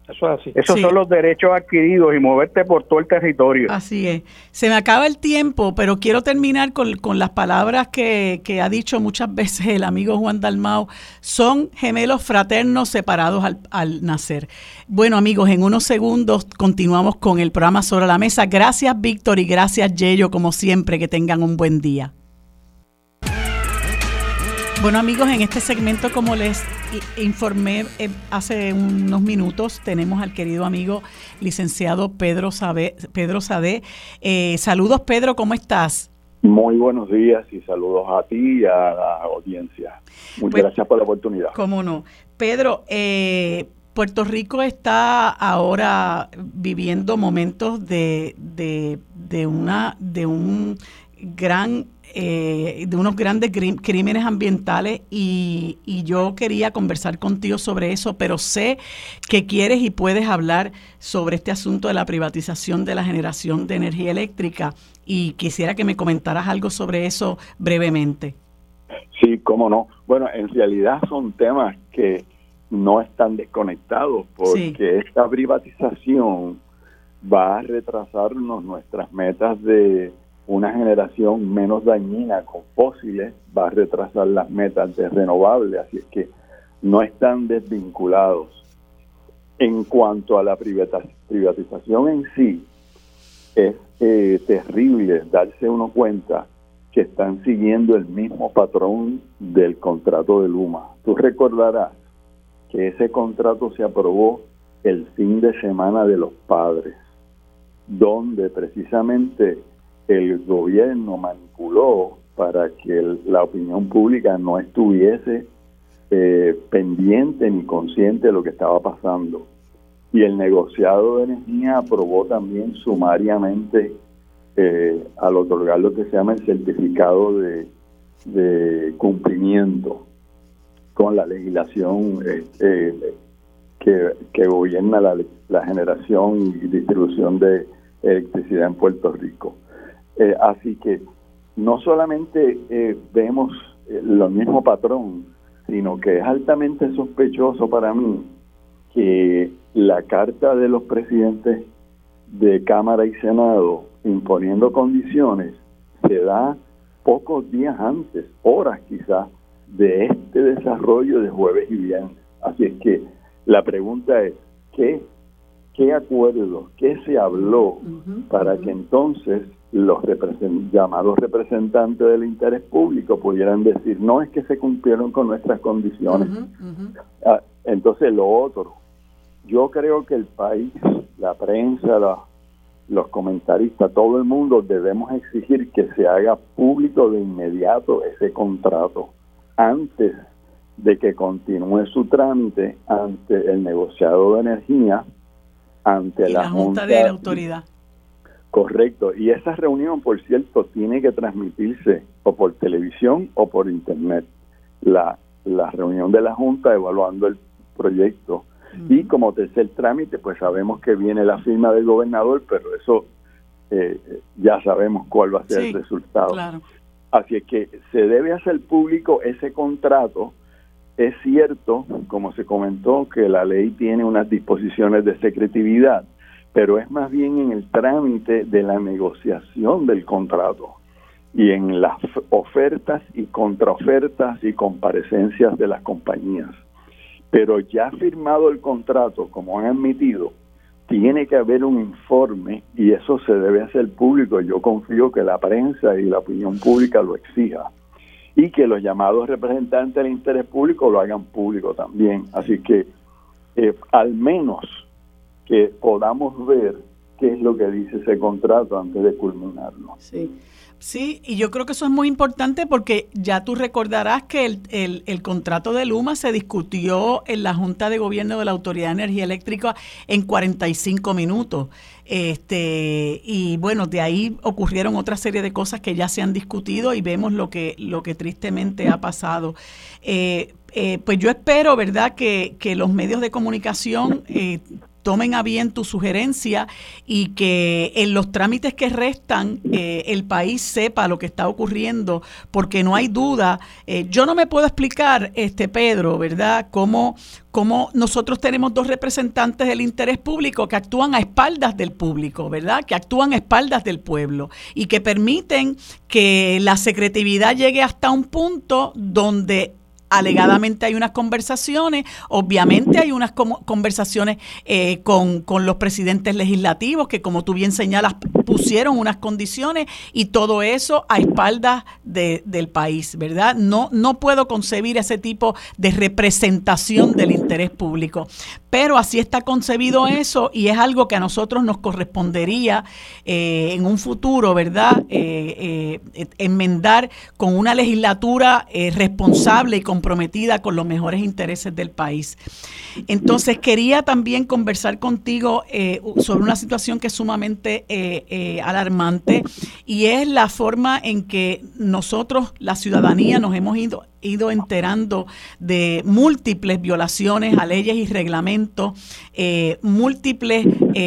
Eso es así. Esos son los derechos adquiridos y moverte por todo el territorio. Así es. Se me acaba el tiempo, pero quiero terminar con, las palabras que, ha dicho muchas veces el amigo Juan Dalmao. Son gemelos fraternos separados al, al nacer. Bueno, amigos, en unos segundos continuamos con el programa sobre la mesa. Gracias, Víctor, y gracias, Yello, como siempre. Que tengan un buen día. Bueno amigos, en este segmento, como les informé eh, hace unos minutos, tenemos al querido amigo licenciado Pedro, Sabe, Pedro Sade. Eh, saludos Pedro, ¿cómo estás? Muy buenos días y saludos a ti y a la audiencia. Muchas pues, gracias por la oportunidad. Cómo no. Pedro, eh, Puerto Rico está ahora viviendo momentos de, de, de, una, de un gran eh, de unos grandes crímenes ambientales y, yo quería conversar contigo sobre eso, pero sé que quieres y puedes hablar sobre este asunto de la privatización de la generación de energía eléctrica y quisiera que me comentaras algo sobre eso brevemente. Sí, cómo no. Bueno, en realidad son temas que no están desconectados porque esta privatización va a retrasarnos nuestras metas de una generación menos dañina con fósiles va a retrasar las metas de renovables, así es que no están desvinculados. En cuanto a la privatización en sí, es eh, terrible darse uno cuenta que están siguiendo el mismo patrón del contrato de Luma. Tú recordarás que ese contrato se aprobó el fin de semana de los padres, donde precisamente el gobierno manipuló para que la opinión pública no estuviese eh, pendiente ni consciente de lo que estaba pasando. Y el negociado de energía aprobó también sumariamente eh, al otorgar lo que se llama el certificado de, cumplimiento con la legislación este, que, gobierna la generación y distribución de electricidad en Puerto Rico. Eh, así que no solamente eh, vemos el eh, lo mismo patrón, sino que es altamente sospechoso para mí que la carta de los presidentes de Cámara y Senado imponiendo condiciones se da pocos días antes, horas quizás, de este desarrollo de jueves y viernes. Así es que la pregunta es, ¿qué, qué acuerdos, qué se habló para que entonces los llamados representantes del interés público pudieran decir, no es que se cumplieron con nuestras condiciones. Ah, entonces, lo otro, yo creo que el país, la prensa, los comentaristas, todo el mundo debemos exigir que se haga público de inmediato ese contrato antes de que continúe su trámite ante el negociado de energía, ante la, Junta, de la Autoridad. Correcto, y esa reunión, por cierto, tiene que transmitirse o por televisión o por internet. La, la reunión de la Junta evaluando el proyecto. Y como tercer trámite, pues sabemos que viene la firma del gobernador, pero eso eh, ya sabemos cuál va a ser el resultado. Así es que se debe hacer público ese contrato es cierto, como se comentó, que la ley tiene unas disposiciones de secretividad, pero es más bien en el trámite de la negociación del contrato y en las ofertas y contraofertas y comparecencias de las compañías. Pero ya firmado el contrato, como han admitido, tiene que haber un informe y eso se debe hacer público. Yo confío que la prensa y la opinión pública lo exija y que los llamados representantes del interés público lo hagan público también. Así que eh, al menos que podamos ver qué es lo que dice ese contrato antes de culminarlo. Sí. Sí, y yo creo que eso es muy importante porque ya tú recordarás que el, el, contrato de Luma se discutió en la Junta de Gobierno de la Autoridad de Energía Eléctrica en 45 minutos. Este, y bueno, de ahí ocurrieron otra serie de cosas que ya se han discutido y vemos lo que, lo que tristemente ha pasado. Eh, eh, pues yo espero, ¿verdad?, que, que los medios de comunicación eh, tomen a bien tu sugerencia y que en los trámites que restan eh, el país sepa lo que está ocurriendo, porque no hay duda. Eh, yo no me puedo explicar, este Pedro, ¿verdad?, cómo, cómo nosotros tenemos dos representantes del interés público que actúan a espaldas del público, ¿verdad?, que actúan a espaldas del pueblo y que permiten que la secretividad llegue hasta un punto donde alegadamente hay unas conversaciones, obviamente hay unas conversaciones eh, con, con, los presidentes legislativos que como tú bien señalas pusieron unas condiciones y todo eso a espaldas del país, ¿verdad? No, no puedo concebir ese tipo de representación del interés público, pero así está concebido eso y es algo que a nosotros nos correspondería eh, en un futuro, ¿verdad? Eh, enmendar con una legislatura responsable y con comprometida con los mejores intereses del país. Entonces, quería también conversar contigo eh, sobre una situación que es sumamente eh, eh, alarmante y es la forma en que nosotros, la ciudadanía, nos hemos ido ido enterando de múltiples violaciones a leyes y reglamentos, múltiples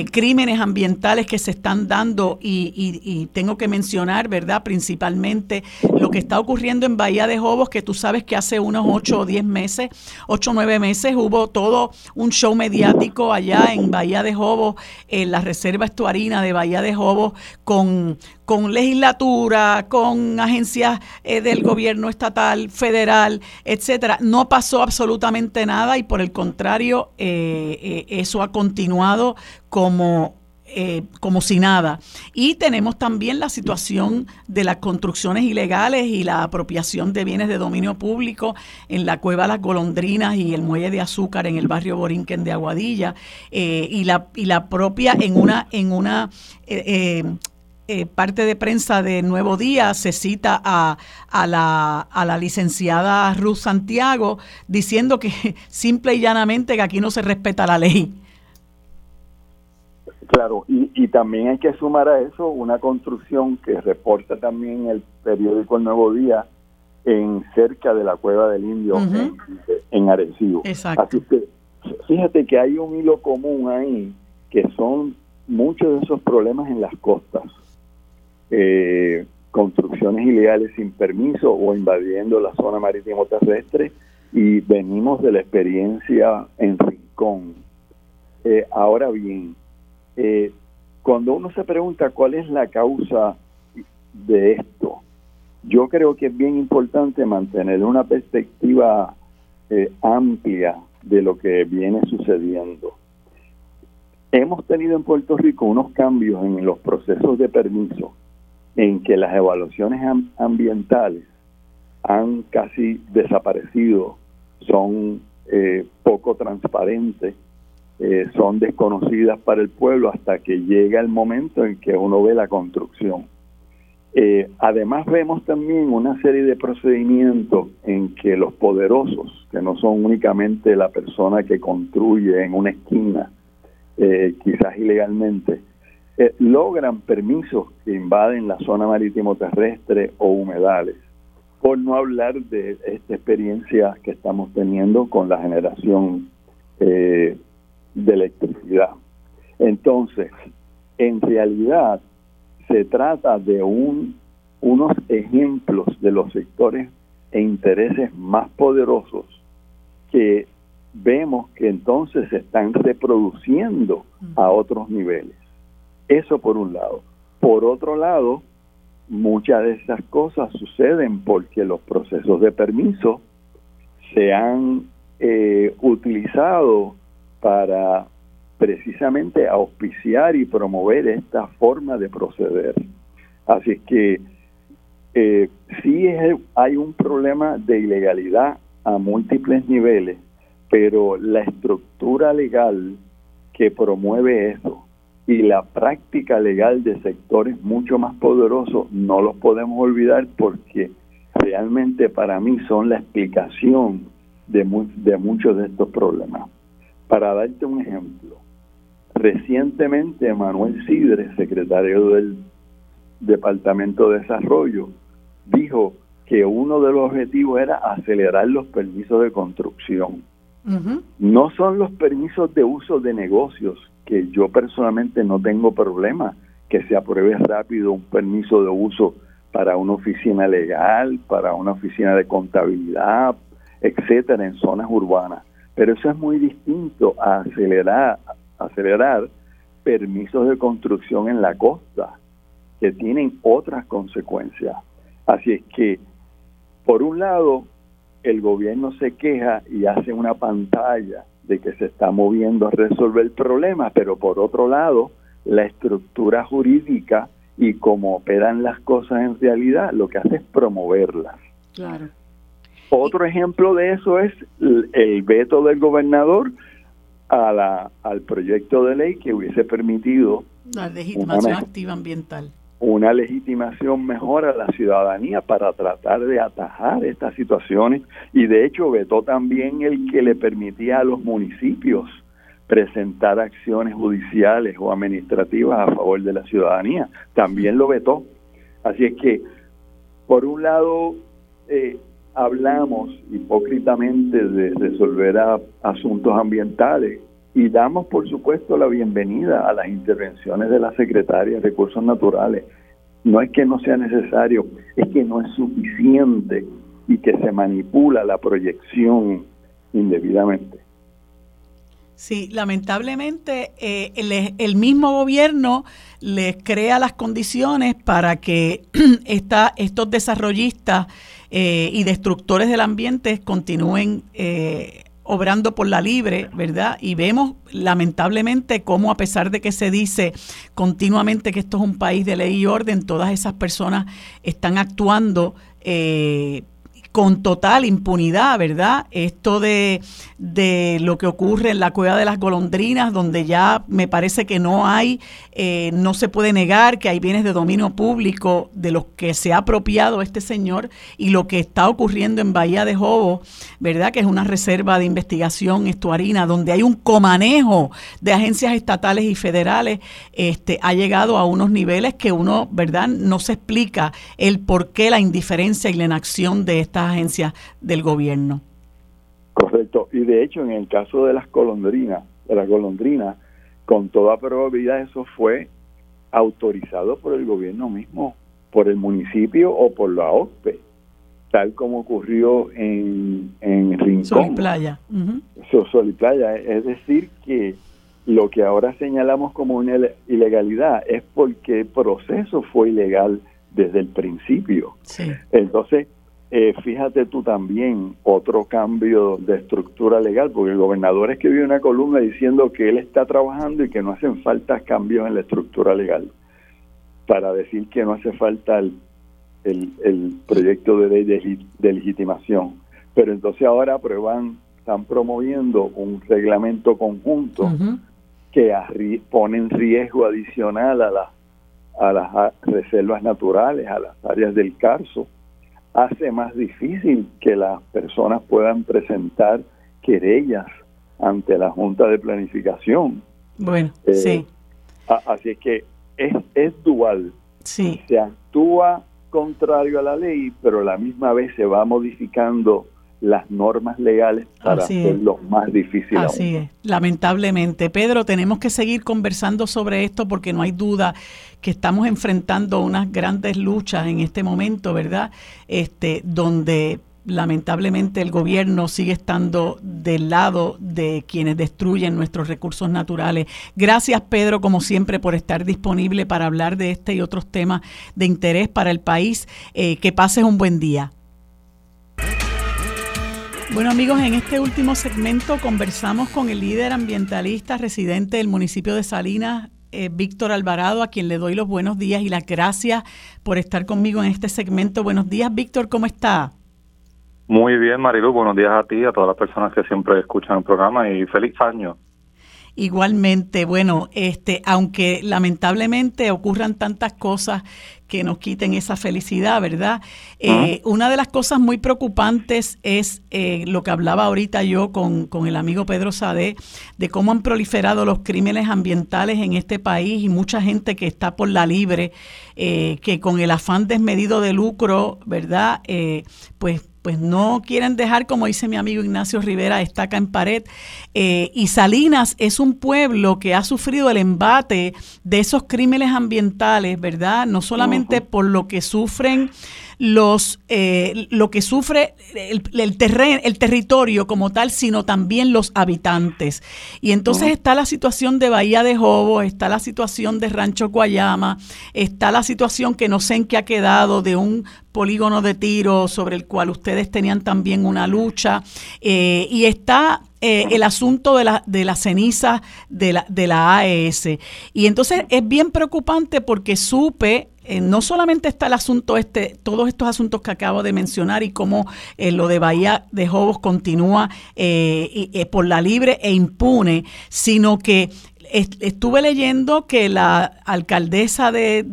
crímenes ambientales que se están dando y, tengo que mencionar, ¿verdad? Principalmente lo que está ocurriendo en Bahía de Jobos, que tú sabes que hace unos 8 o 10 meses, 8 o 9 meses hubo todo un show mediático allá en Bahía de Jobos, en la Reserva Estuarina de Bahía de Jobos, con, con legislatura, con agencias eh, del gobierno estatal, federal, etcétera. No pasó absolutamente nada y por el contrario, eh, eh, eso ha continuado como como si nada. Y tenemos también la situación de las construcciones ilegales y la apropiación de bienes de dominio público en la cueva Las Golondrinas y el muelle de azúcar en el barrio Borinquen de Aguadilla y, la, y la propia en una, en una eh, parte de prensa de Nuevo Día se cita a, a, la, a la licenciada Ruth Santiago diciendo que simple y llanamente que aquí no se respeta la ley. Claro, y, y también hay que sumar a eso una construcción que reporta también el periódico El Nuevo Día en cerca de la Cueva del Indio en, en, Arecibo. Exacto. Así que fíjate que hay un hilo común ahí que son muchos de esos problemas en las costas eh, construcciones ilegales sin permiso o invadiendo la zona marítimo terrestre y venimos de la experiencia en Rincón. Eh, ahora bien, eh, cuando uno se pregunta cuál es la causa de esto, yo creo que es bien importante mantener una perspectiva eh, amplia de lo que viene sucediendo. Hemos tenido en Puerto Rico unos cambios en los procesos de permiso en que las evaluaciones ambientales han casi desaparecido, son eh, poco transparentes eh, son desconocidas para el pueblo hasta que llega el momento en que uno ve la construcción. Eh, además vemos también una serie de procedimientos en que los poderosos, que no son únicamente la persona que construye en una esquina, eh, quizás ilegalmente, eh, logran permisos que invaden la zona marítimo terrestre o humedales, por no hablar de esta experiencia que estamos teniendo con la generación de electricidad. Entonces, en realidad, se trata de un, unos ejemplos de los sectores e intereses más poderosos que vemos que entonces se están reproduciendo a otros niveles. Eso por un lado. Por otro lado, muchas de esas cosas suceden porque los procesos de permiso se han eh, utilizado para precisamente auspiciar y promover esta forma de proceder. Así es que eh, sí hay un problema de ilegalidad a múltiples niveles, pero la estructura legal que promueve eso y la práctica legal de sectores mucho más poderosos no los podemos olvidar porque realmente para mí son la explicación de muchos de estos problemas. Para darte un ejemplo, Recientemente Manuel Sidre, secretario del Departamento de Desarrollo, dijo que uno de los objetivos era acelerar los permisos de construcción. No son los permisos de uso de negocios, que yo personalmente no tengo problema que se apruebe rápido un permiso de uso para una oficina legal, para una oficina de contabilidad, etcétera, en zonas urbanas. Pero eso es muy distinto a acelerar, acelerar permisos de construcción en la costa que tienen otras consecuencias. Así es que, por un lado, el gobierno se queja y hace una pantalla de que se está moviendo a resolver el problema, pero por otro lado, la estructura jurídica y cómo operan las cosas en realidad, lo que hace es promoverlas. Claro. Otro ejemplo de eso es el veto del gobernador a la, al proyecto de ley que hubiese permitido la legitimación activa ambiental. Una legitimación mejor a la ciudadanía para tratar de atajar estas situaciones y de hecho vetó también el que le permitía a los municipios presentar acciones judiciales o administrativas a favor de la ciudadanía. También lo vetó. Así es que, por un lado, eh, hablamos hipócritamente de resolver asuntos ambientales y damos, por supuesto, la bienvenida a las intervenciones de la Secretaria de Recursos Naturales. No es que no sea necesario, es que no es suficiente y que se manipula la proyección indebidamente. Sí, lamentablemente eh, el, mismo gobierno les crea las condiciones para que esta, estos desarrollistas eh, y destructores del ambiente continúen eh, obrando por la libre, ¿verdad? Y vemos lamentablemente cómo a pesar de que se dice continuamente que esto es un país de ley y orden, todas esas personas están actuando eh, con total impunidad, ¿verdad? Esto de, de, lo que ocurre en la cueva de las golondrinas, donde ya me parece que no hay, eh, no se puede negar que hay bienes de dominio público de los que se ha apropiado este señor y lo que está ocurriendo en Bahía de Jobo, ¿verdad? Que es una reserva de investigación estuarina, donde hay un comanejo de agencias estatales y federales, este, ha llegado a unos niveles que uno, ¿verdad? No se explica el por qué la indiferencia y la inacción de esta agencias del gobierno. Correcto. Y de hecho, en el caso de las golondrinas, de las golondrinas, con toda probabilidad eso fue autorizado por el gobierno mismo, por el municipio o por la OSPE, tal como ocurrió en, en Rincón. Sol y Playa. Sol y Playa. Es decir, que lo que ahora señalamos como una ilegalidad es porque el proceso fue ilegal desde el principio. Sí. Entonces, eh, fíjate tú también otro cambio de estructura legal, porque el gobernador escribió una columna diciendo que él está trabajando y que no hacen falta cambios en la estructura legal, para decir que no hace falta el, el, proyecto de ley de, legitimación. Pero entonces ahora aprueban están promoviendo un reglamento conjunto que pone en riesgo adicional a, la, a las reservas naturales, a las áreas del Carso, hace más difícil que las personas puedan presentar querellas ante la Junta de Planificación. Bueno, eh, sí. así es que es, es dual. Sí. Se actúa contrario a la ley, pero a la misma vez se va modificando las normas legales para hacerlo más difícil. Así es, lamentablemente. Pedro, tenemos que seguir conversando sobre esto porque no hay duda que estamos enfrentando unas grandes luchas en este momento, ¿verdad? Este, donde lamentablemente el gobierno sigue estando del lado de quienes destruyen nuestros recursos naturales. Gracias Pedro, como siempre, por estar disponible para hablar de este y otros temas de interés para el país. Eh, que pases un buen día. Bueno amigos, en este último segmento conversamos con el líder ambientalista residente del municipio de Salinas, eh, Víctor Alvarado, a quien le doy los buenos días y las gracias por estar conmigo en este segmento. Buenos días, Víctor, ¿cómo está? Muy bien, Marilu, buenos días a ti, y a todas las personas que siempre escuchan el programa y feliz año. Igualmente, bueno, este, aunque lamentablemente ocurran tantas cosas que nos quiten esa felicidad, ¿verdad? Eh, una de las cosas muy preocupantes es eh, lo que hablaba ahorita yo con, con, el amigo Pedro Sade, de cómo han proliferado los crímenes ambientales en este país y mucha gente que está por la libre, eh, que con el afán desmedido de lucro, ¿verdad? pues pues no quieren dejar, como dice mi amigo Ignacio Rivera, estaca en pared. Eh, y Salinas es un pueblo que ha sufrido el embate de esos crímenes ambientales, ¿verdad? No solamente por lo que sufren los eh, lo que sufre el, el, terreno, el territorio como tal, sino también los habitantes. Y entonces está la situación de Bahía de Jobo, está la situación de Rancho Guayama, está la situación que no sé en qué ha quedado de un polígono de tiro sobre el cual ustedes tenían también una lucha, eh, y está eh, el asunto de la, de la ceniza de la, de la AES. Y entonces es bien preocupante porque supe eh, no solamente está el asunto este, todos estos asuntos que acabo de mencionar y cómo eh, lo de Bahía de Jobos continúa eh, por la libre e impune, sino que estuve leyendo que la alcaldesa de,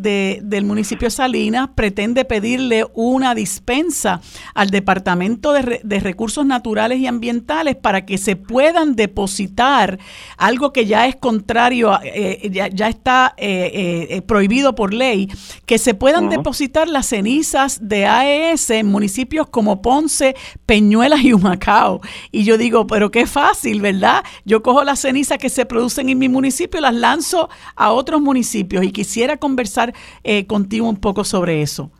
del municipio de Salinas pretende pedirle una dispensa al Departamento de, Recursos Naturales y Ambientales para que se puedan depositar algo que ya es contrario, eh, ya, está eh, eh, prohibido por ley, que se puedan depositar las cenizas de AES en municipios como Ponce, Peñuelas y Humacao. Y yo digo, pero qué fácil, ¿verdad? Yo cojo las cenizas que se producen en mi municipio las lanzo a otros municipios y quisiera conversar eh, contigo un poco sobre eso.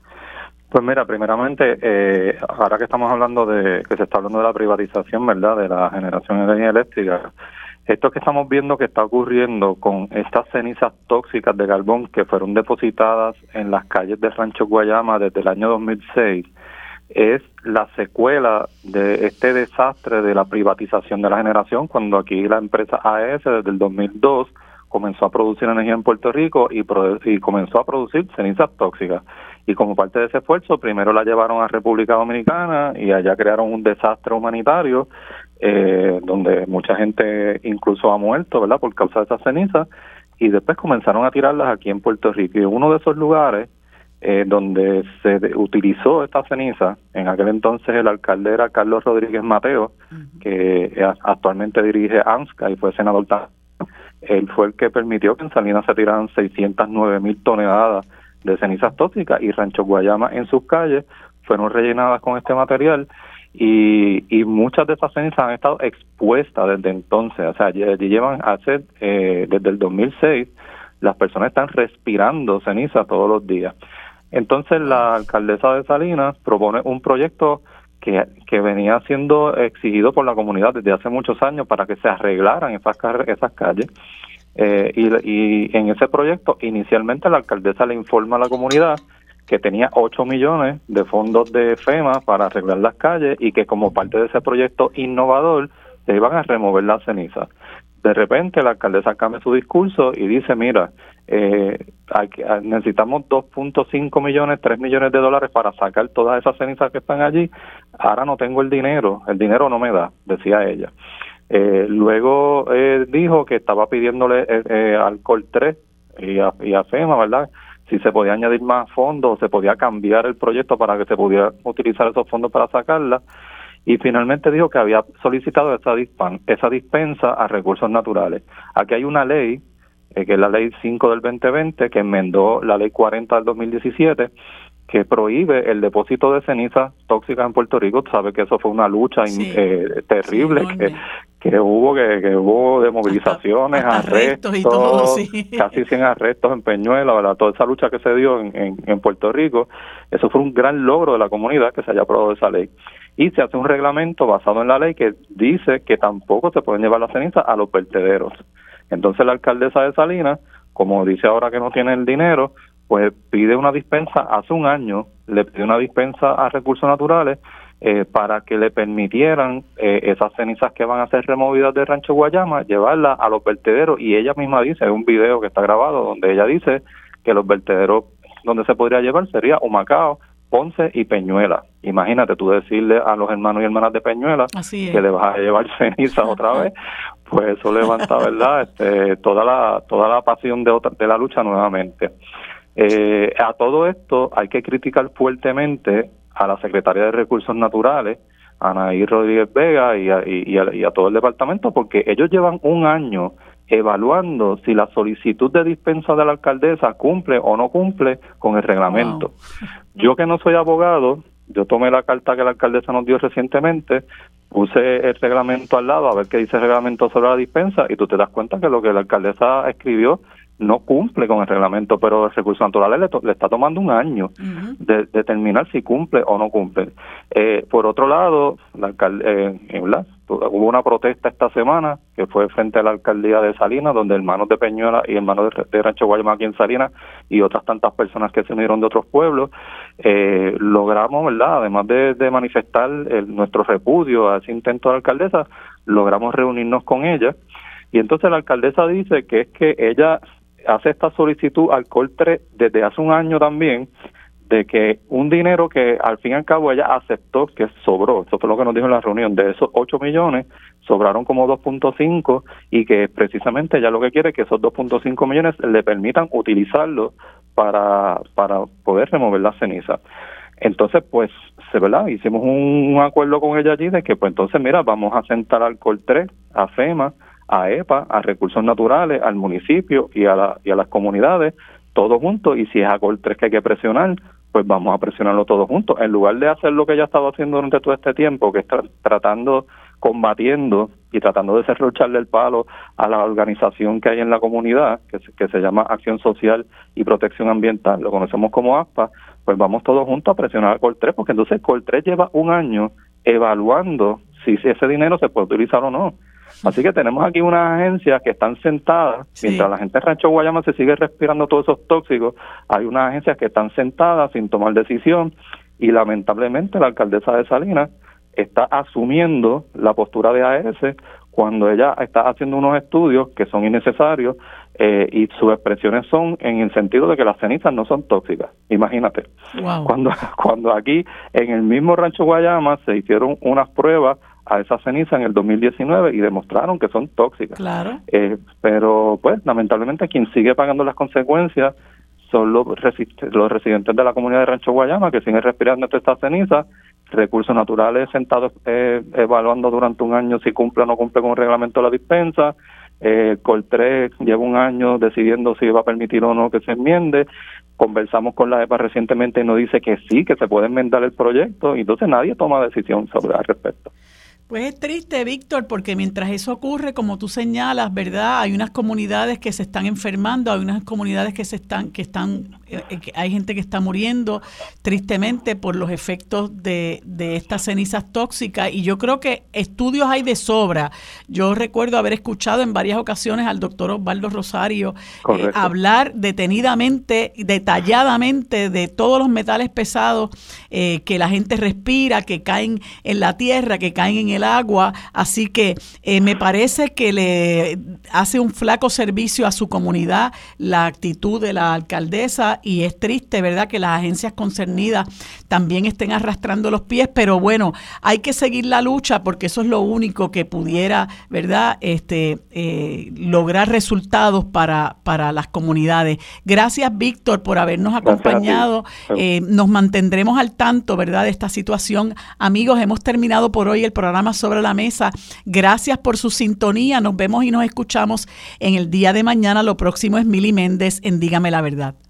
Pues mira, primeramente, eh, ahora que estamos hablando de, que se está hablando de la privatización, ¿verdad?, de la generación de energía eléctrica, esto que estamos viendo que está ocurriendo con estas cenizas tóxicas de carbón que fueron depositadas en las calles de Rancho Guayama desde el año 2006, es la secuela de este desastre de la privatización de la generación, cuando aquí la empresa AES desde el 2002 comenzó a producir energía en Puerto Rico y, comenzó a producir cenizas tóxicas. Y como parte de ese esfuerzo, primero la llevaron a República Dominicana y allá crearon un desastre humanitario eh, donde mucha gente incluso ha muerto, ¿verdad?, por causa de esas cenizas. Y después comenzaron a tirarlas aquí en Puerto Rico. Y uno de esos lugares eh, donde se utilizó esta ceniza. En aquel entonces el alcalde era Carlos Rodríguez Mateo, que actualmente dirige ANSCA y fue senador. Él fue el que permitió que en Salinas se tiraran 609 mil toneladas de cenizas tóxicas y Rancho Guayama en sus calles fueron rellenadas con este material y, y muchas de esas cenizas han estado expuestas desde entonces, o sea, llevan hace eh, desde el 2006 las personas están respirando ceniza todos los días. Entonces la alcaldesa de Salinas propone un proyecto que, venía siendo exigido por la comunidad desde hace muchos años para que se arreglaran esas, calles. Eh, y, y en ese proyecto, inicialmente la alcaldesa le informa a la comunidad que tenía 8 millones de fondos de FEMA para arreglar las calles y que como parte de ese proyecto innovador se iban a remover las cenizas de repente la alcaldesa cambia su discurso y dice, mira, eh, hay ah, necesitamos 2.5 millones, 3 millones de dólares para sacar todas esas cenizas que están allí, ahora no tengo el dinero, el dinero no me da, decía ella. Eh, luego eh, dijo que estaba pidiéndole eh, eh alcohol 3 y a, y a FEMA, ¿verdad? Si se podía añadir más fondos, se podía cambiar el proyecto para que se pudiera utilizar esos fondos para sacarla y finalmente dijo que había solicitado esa, esa dispensa a recursos naturales. Aquí hay una ley, que es la ley 5 del 2020, que enmendó la ley 40 del 2017, que prohíbe el depósito de cenizas tóxicas en Puerto Rico. Tú sabes que eso fue una lucha eh, terrible que, que hubo, que, hubo de movilizaciones, arrestos, casi 100 arrestos en Peñuela, ¿verdad? toda esa lucha que se dio en, en Puerto Rico. Eso fue un gran logro de la comunidad que se haya aprobado esa ley y se hace un reglamento basado en la ley que dice que tampoco se pueden llevar las cenizas a los vertederos. Entonces la alcaldesa de Salinas, como dice ahora que no tiene el dinero, pues pide una dispensa, hace un año le pide una dispensa a recursos naturales eh, para que le permitieran eh, esas cenizas que van a ser removidas del rancho Guayama, llevarlas a los vertederos. Y ella misma dice, hay un video que está grabado donde ella dice que los vertederos donde se podría llevar sería Humacao, Ponce y Peñuela. Imagínate tú decirle a los hermanos y hermanas de Peñuela que le vas a llevar ceniza otra vez, pues eso levanta, ¿verdad? Este, toda la toda la pasión de otra, de la lucha nuevamente. Eh, a todo esto hay que criticar fuertemente a la secretaria de Recursos Naturales, Anaí Rodríguez Vega y y a todo el departamento, porque ellos llevan un año evaluando si la solicitud de dispensa de la alcaldesa cumple o no cumple con el reglamento. Yo que no soy abogado, yo tomé la carta que la alcaldesa nos dio recientemente, puse el reglamento al lado a ver qué dice el reglamento sobre la dispensa y tú te das cuenta que lo que la alcaldesa escribió no cumple con el reglamento, pero el recurso natural le, está tomando un año de determinar si cumple o no cumple. Eh, por otro lado, la eh, hubo una protesta esta semana que fue frente a la alcaldía de Salinas, donde hermanos de Peñuela y hermanos de, Rancho Guayama aquí en Salinas y otras tantas personas que se unieron de otros pueblos, eh, logramos, ¿verdad? Además de, manifestar nuestro repudio a ese intento de la alcaldesa, logramos reunirnos con ella. Y entonces la alcaldesa dice que es que ella hace esta solicitud al COL3 desde hace un año también de que un dinero que al fin y al cabo ella aceptó que sobró, eso fue lo que nos dijo en la reunión, de esos 8 millones sobraron como 2.5 y que precisamente ella lo que quiere es que esos 2.5 millones le permitan utilizarlo para, para poder remover la ceniza. Entonces, pues, se ¿verdad? hicimos un, acuerdo con ella allí de que, pues entonces, mira, vamos a sentar al COL3, a FEMA, a EPA, a recursos naturales, al municipio y a, la, y a las comunidades, todos juntos, y si es a Col 3 que hay que presionar, pues vamos a presionarlo todos juntos. En lugar de hacer lo que ella ha estado haciendo durante todo este tiempo, que es tratando, combatiendo y tratando de cerrocharle el palo a la organización que hay en la comunidad, que se, que se llama Acción Social y Protección Ambiental, lo conocemos como ASPA, pues vamos todos juntos a presionar a Col 3, porque entonces Col 3 lleva un año evaluando si ese dinero se puede utilizar o no. Así que tenemos aquí unas agencias que están sentadas, mientras la gente de Rancho Guayama se sigue respirando todos esos tóxicos, hay unas agencias que están sentadas sin tomar decisión y lamentablemente la alcaldesa de Salinas está asumiendo la postura de AES cuando ella está haciendo unos estudios que son innecesarios eh, y sus expresiones son en el sentido de que las cenizas no son tóxicas. Imagínate. Cuando, cuando aquí en el mismo Rancho Guayama se hicieron unas pruebas a esa ceniza en el 2019 y demostraron que son tóxicas. Claro. Eh, pero, pues, lamentablemente, quien sigue pagando las consecuencias son los, los residentes de la comunidad de Rancho Guayama que siguen respirando esta ceniza, recursos naturales sentados eh, evaluando durante un año si cumple o no cumple con el reglamento de la dispensa, eh, Coltré lleva un año decidiendo si va a permitir o no que se enmiende, conversamos con la EPA recientemente y nos dice que sí, que se puede enmendar el proyecto, y entonces nadie toma decisión sobre al respecto. Pues es triste, Víctor, porque mientras eso ocurre, como tú señalas, ¿verdad? Hay unas comunidades que se están enfermando, hay unas comunidades que se están que están hay gente que está muriendo tristemente por los efectos de, de estas cenizas tóxicas y yo creo que estudios hay de sobra. Yo recuerdo haber escuchado en varias ocasiones al doctor Osvaldo Rosario hablar detenidamente, detalladamente de todos los metales pesados que la gente respira, que caen en la tierra, que caen en el agua. Así que me parece que le hace un flaco servicio a su comunidad la actitud de la alcaldesa y es triste, ¿verdad?, que las agencias concernidas también estén arrastrando los pies, pero bueno, hay que seguir la lucha porque eso es lo único que pudiera, ¿verdad?, este, eh, lograr resultados para, para las comunidades. Gracias, Víctor, por habernos acompañado. Eh, nos mantendremos al tanto, ¿verdad?, de esta situación. Amigos, hemos terminado por hoy el programa sobre la mesa. Gracias por su sintonía. Nos vemos y nos escuchamos en el día de mañana. Lo próximo es Mili Méndez en Dígame la Verdad.